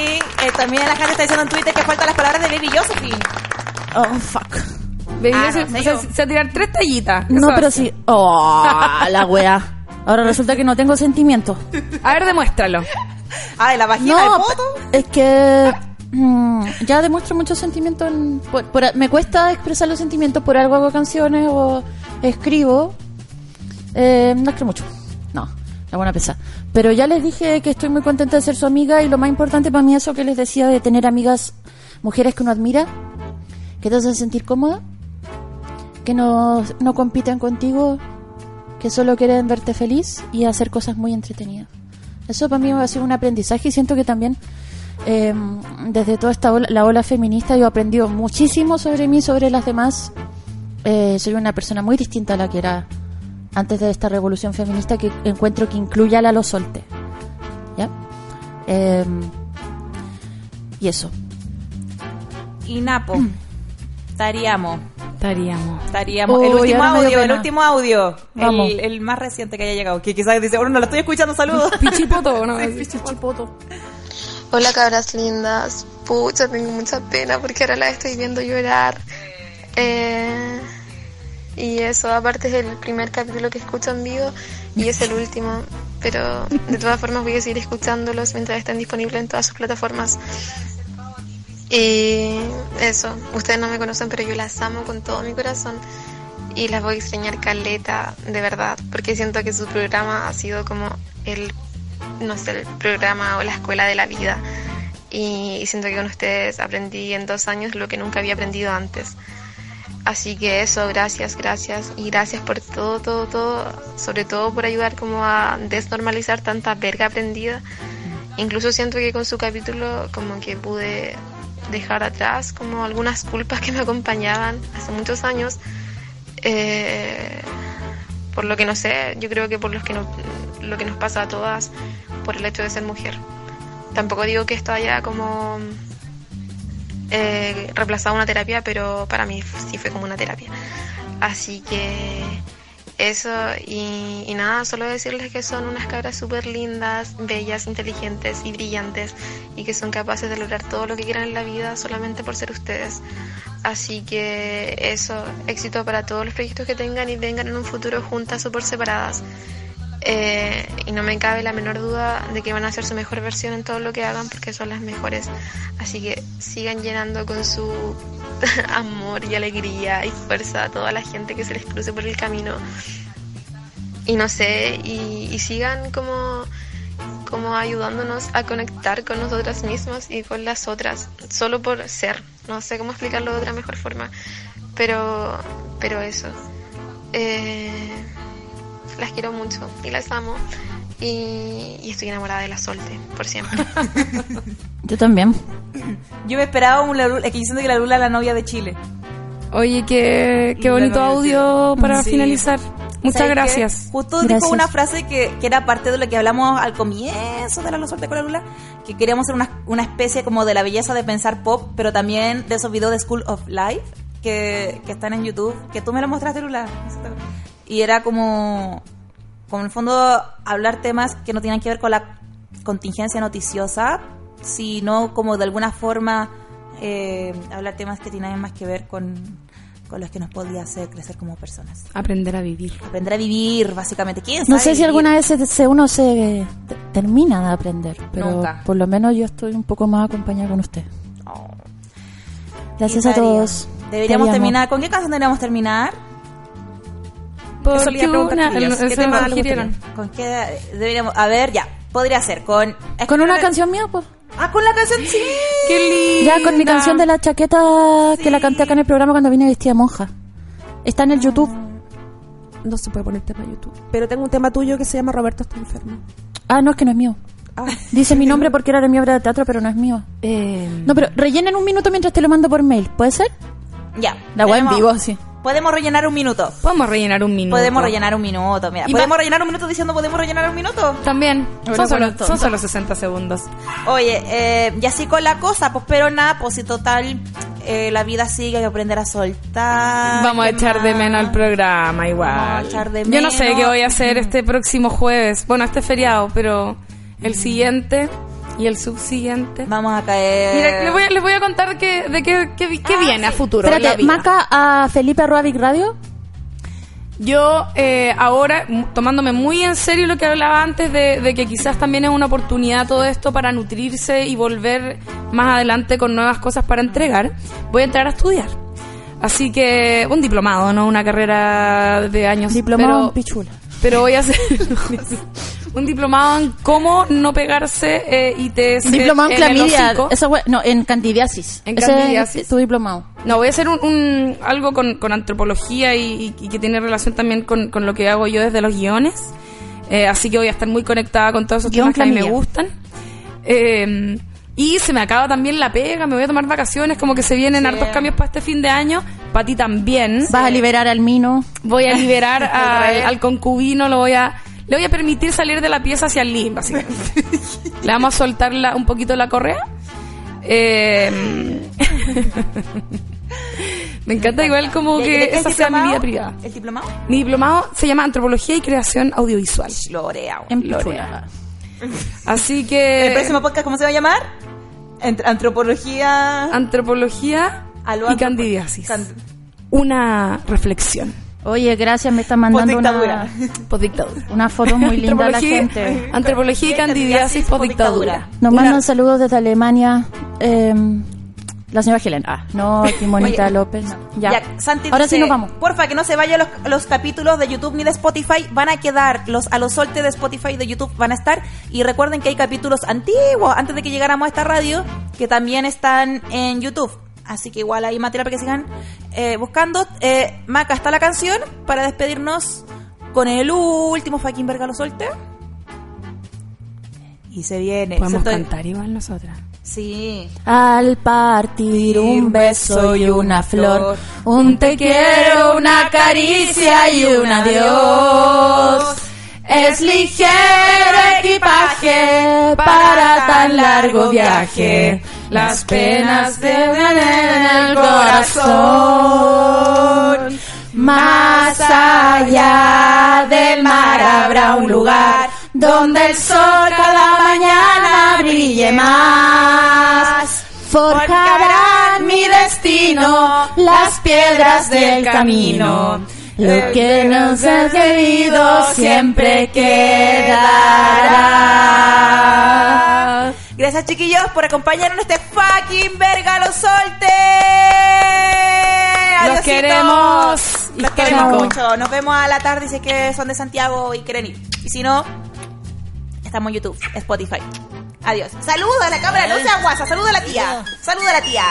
eh, también la gente está diciendo en Twitter que faltan las palabras de Baby Josephine. Oh, fuck. Baby, Ah, no sé se- se tirar tres tallitas. No, pero sí. Oh, la wea. Ahora resulta que no tengo sentimientos. A ver, demuéstralo. Ah, de la vagina, No, del poto. es que mm, ya demuestro muchos sentimientos. me cuesta expresar los sentimientos, por algo hago canciones o escribo. Eh, no escribo mucho. No, la buena pesa. Pero ya les dije que estoy muy contenta de ser su amiga y lo más importante para mí es eso que les decía de tener amigas, mujeres que uno admira, que te hacen sentir cómoda, que no, no compiten contigo, que solo quieren verte feliz y hacer cosas muy entretenidas. Eso para mí va a ser un aprendizaje y siento que también eh, desde toda esta ola, la ola feminista yo he aprendido muchísimo sobre mí, sobre las demás. Eh, soy una persona muy distinta a la que era antes de esta revolución feminista que encuentro que incluye a la lo solte. ¿Ya? Eh, y eso. Y Napo. Estaríamos. Estaríamos. Estaríamos. Uy, el último audio, el último audio. El, más reciente que haya llegado. Que quizás dice, bueno, no lo estoy escuchando, saludos. Pichipoto, ¿no? *laughs* Hola cabras lindas, pucha, tengo mucha pena porque ahora la estoy viendo llorar. Eh, y eso, aparte es el primer capítulo que escucho en vivo y es el último, pero de todas formas voy a seguir escuchándolos mientras estén disponibles en todas sus plataformas. Y eso, ustedes no me conocen, pero yo las amo con todo mi corazón y las voy a extrañar caleta, de verdad, porque siento que su programa ha sido como el, no sé, el programa o la escuela de la vida. Y siento que con ustedes aprendí en dos años lo que nunca había aprendido antes. Así que eso, gracias, gracias. Y gracias por todo, todo, todo. Sobre todo por ayudar como a desnormalizar tanta verga aprendida. Incluso siento que con su capítulo como que pude dejar atrás como algunas culpas que me acompañaban hace muchos años. Eh, por lo que no sé, yo creo que por los que no- lo que nos pasa a todas por el hecho de ser mujer. Tampoco digo que esto haya como eh, reemplazado una terapia, pero para mí sí fue como una terapia. Así que eso y, nada, solo decirles que son unas cabras súper lindas, bellas, inteligentes y brillantes y que son capaces de lograr todo lo que quieran en la vida solamente por ser ustedes. Así que eso, éxito para todos los proyectos que tengan y tengan en un futuro juntas o por separadas. Eh, y no me cabe la menor duda de que van a hacer su mejor versión en todo lo que hagan porque son las mejores. Así que sigan llenando con su *laughs* amor y alegría y fuerza a toda la gente que se les cruce por el camino. Y no sé, y, sigan como, como ayudándonos a conectar con nosotras mismas y con las otras, solo por ser. No sé cómo explicarlo de otra mejor forma, pero, pero eso. Eh, las quiero mucho y las amo. Y, y estoy enamorada de la Solte, por siempre. *laughs* Yo también. Yo me esperaba un Lula, es que que la Lula es la novia de Chile. Oye, qué, qué bonito audio para Sí. finalizar. Muchas gracias. Justo Gracias. dijo una frase que, que era parte de lo que hablamos al comienzo de la Losorte con la Lula, que queríamos ser una, una especie como de la belleza de pensar pop, pero también de esos videos de School of Life que, que están en YouTube, que tú me lo mostraste, Lula. Y era como, como en el fondo hablar temas que no tienen que ver con la contingencia noticiosa, sino como de alguna forma eh, hablar temas que tienen más que ver con, con los que nos podía hacer crecer como personas. Aprender a vivir. Aprender a vivir, básicamente. ¿Quién No sé si vivir? alguna vez se, uno se te- termina de aprender, pero Nunca. por lo menos yo estoy un poco más acompañada con usted. Oh. Gracias a todos. Deberíamos Te amo. terminar. ¿Con qué canción deberíamos terminar? Porque Eso le iba a preguntar, una- chiquillas. eso ¿Qué tema sugirieron. ¿Con qué deberíamos? A ver, ya. Podría ser con. Con una canción mía, pues. Ah, con la canción, sí. Qué linda. Ya, con mi canción de la chaqueta que la canté acá en el programa cuando vine vestida de monja. Está en el YouTube. No se puede poner tema YouTube. Pero tengo un tema tuyo que se llama Roberto está enfermo. Ah, no, es que no es mío. Ah, Dice mi nombre *laughs* porque era de mi obra de teatro, pero no es mío. Eh, No, pero rellenen un minuto mientras te lo mando por mail. ¿Puede ser? Ya. La web en vivo, sí. Podemos rellenar un minuto. podemos rellenar un minuto. Podemos rellenar un minuto. Mira, Y podemos rellenar un minuto diciendo podemos rellenar un minuto. También. Son solo, son solo 60 segundos. Oye, eh, y así con la cosa, pues pero nada, pues si total eh, la vida sigue, hay que aprender a soltar. Vamos a ¿qué echar de menos el programa igual. Vamos a echar de Yo no sé menos. qué voy a hacer este próximo jueves. Bueno, este feriado, pero el siguiente y el subsiguiente. Vamos a caer. Mira, les voy, a- les voy a contar que, de qué, qué Ah, viene a futuro. Espérate. Maca a Felipe Big Radio. Yo eh, ahora, tomándome muy en serio lo que hablaba antes de, de que quizás también es una oportunidad todo esto para nutrirse y volver más adelante con nuevas cosas para entregar, voy a entrar a estudiar. Así que un diplomado, no una carrera de años. Diplomado pero- en pichula. pero voy a hacer *laughs* *laughs* un diplomado en cómo no pegarse eh, ITS Diplomado en clamidia. Esa no, en candidiasis. En Ese es candidiasis. tu diplomado. No, voy a hacer un, un- algo con, con antropología y, que tiene relación también con, con lo que hago yo desde los guiones. Eh, así que voy a estar muy conectada con todos esos Guión temas que a mí me gustan. Eh, Y se me acaba también la pega, me voy a tomar vacaciones, como que se vienen Sí. hartos cambios para este fin de año. Para ti también. Vas a liberar al Mino. Voy a liberar *laughs* a- al concubino, lo voy a, le voy a permitir salir de la pieza hacia el living, básicamente. *laughs* le vamos a soltar la- un poquito la correa. Eh, *laughs* me encanta igual como ¿Y de que esa sea mi vida privada. ¿El diplomado? Mi diplomado se llama Antropología y Creación Audiovisual. Lorea. En Lorea. Así ¿El que próximo podcast cómo se va a llamar? Antropología... antropología y candidiasis. can- Una reflexión. Oye, gracias, me está mandando una, una foto muy linda la Antropología- gente. Antropología y candidiasis postdictadura. Nos Una- mandan saludos desde Alemania. eh, la señora Helen. Ah, no, Timonita Oye, López. Ya. Ya, Santi Ahora dice, sí nos vamos. Porfa, que no se vayan los, los capítulos de YouTube ni de Spotify. Van a quedar, los a los solte de Spotify y de YouTube van a estar. Y recuerden que hay capítulos antiguos, antes de que llegáramos a esta radio, que también están en YouTube. Así que igual hay material para que sigan eh, buscando. Eh, Maca, está la canción para despedirnos con el último fucking verga lo solte. Y se viene. Podemos cantar igual nosotras. Sí. Al partir un beso y una flor, un te quiero, una caricia y un adiós. Es ligero equipaje para tan largo viaje. Las penas de en el corazón. Más allá del mar habrá un lugar donde el sol cada mañana brille más. Forjarán mi destino las piedras del camino. Lo que nos ha querido siempre quedará. Gracias chiquillos por acompañarnos en este fucking verga lo solte. Los queremos. Los queremos mucho. Nos vemos a la tarde si es que son de Santiago y quieren ir. Y si no, estamos en YouTube, Spotify. Adiós. Saluda a la cámara, no seas guasa. Saluda a la tía. Saluda a la tía.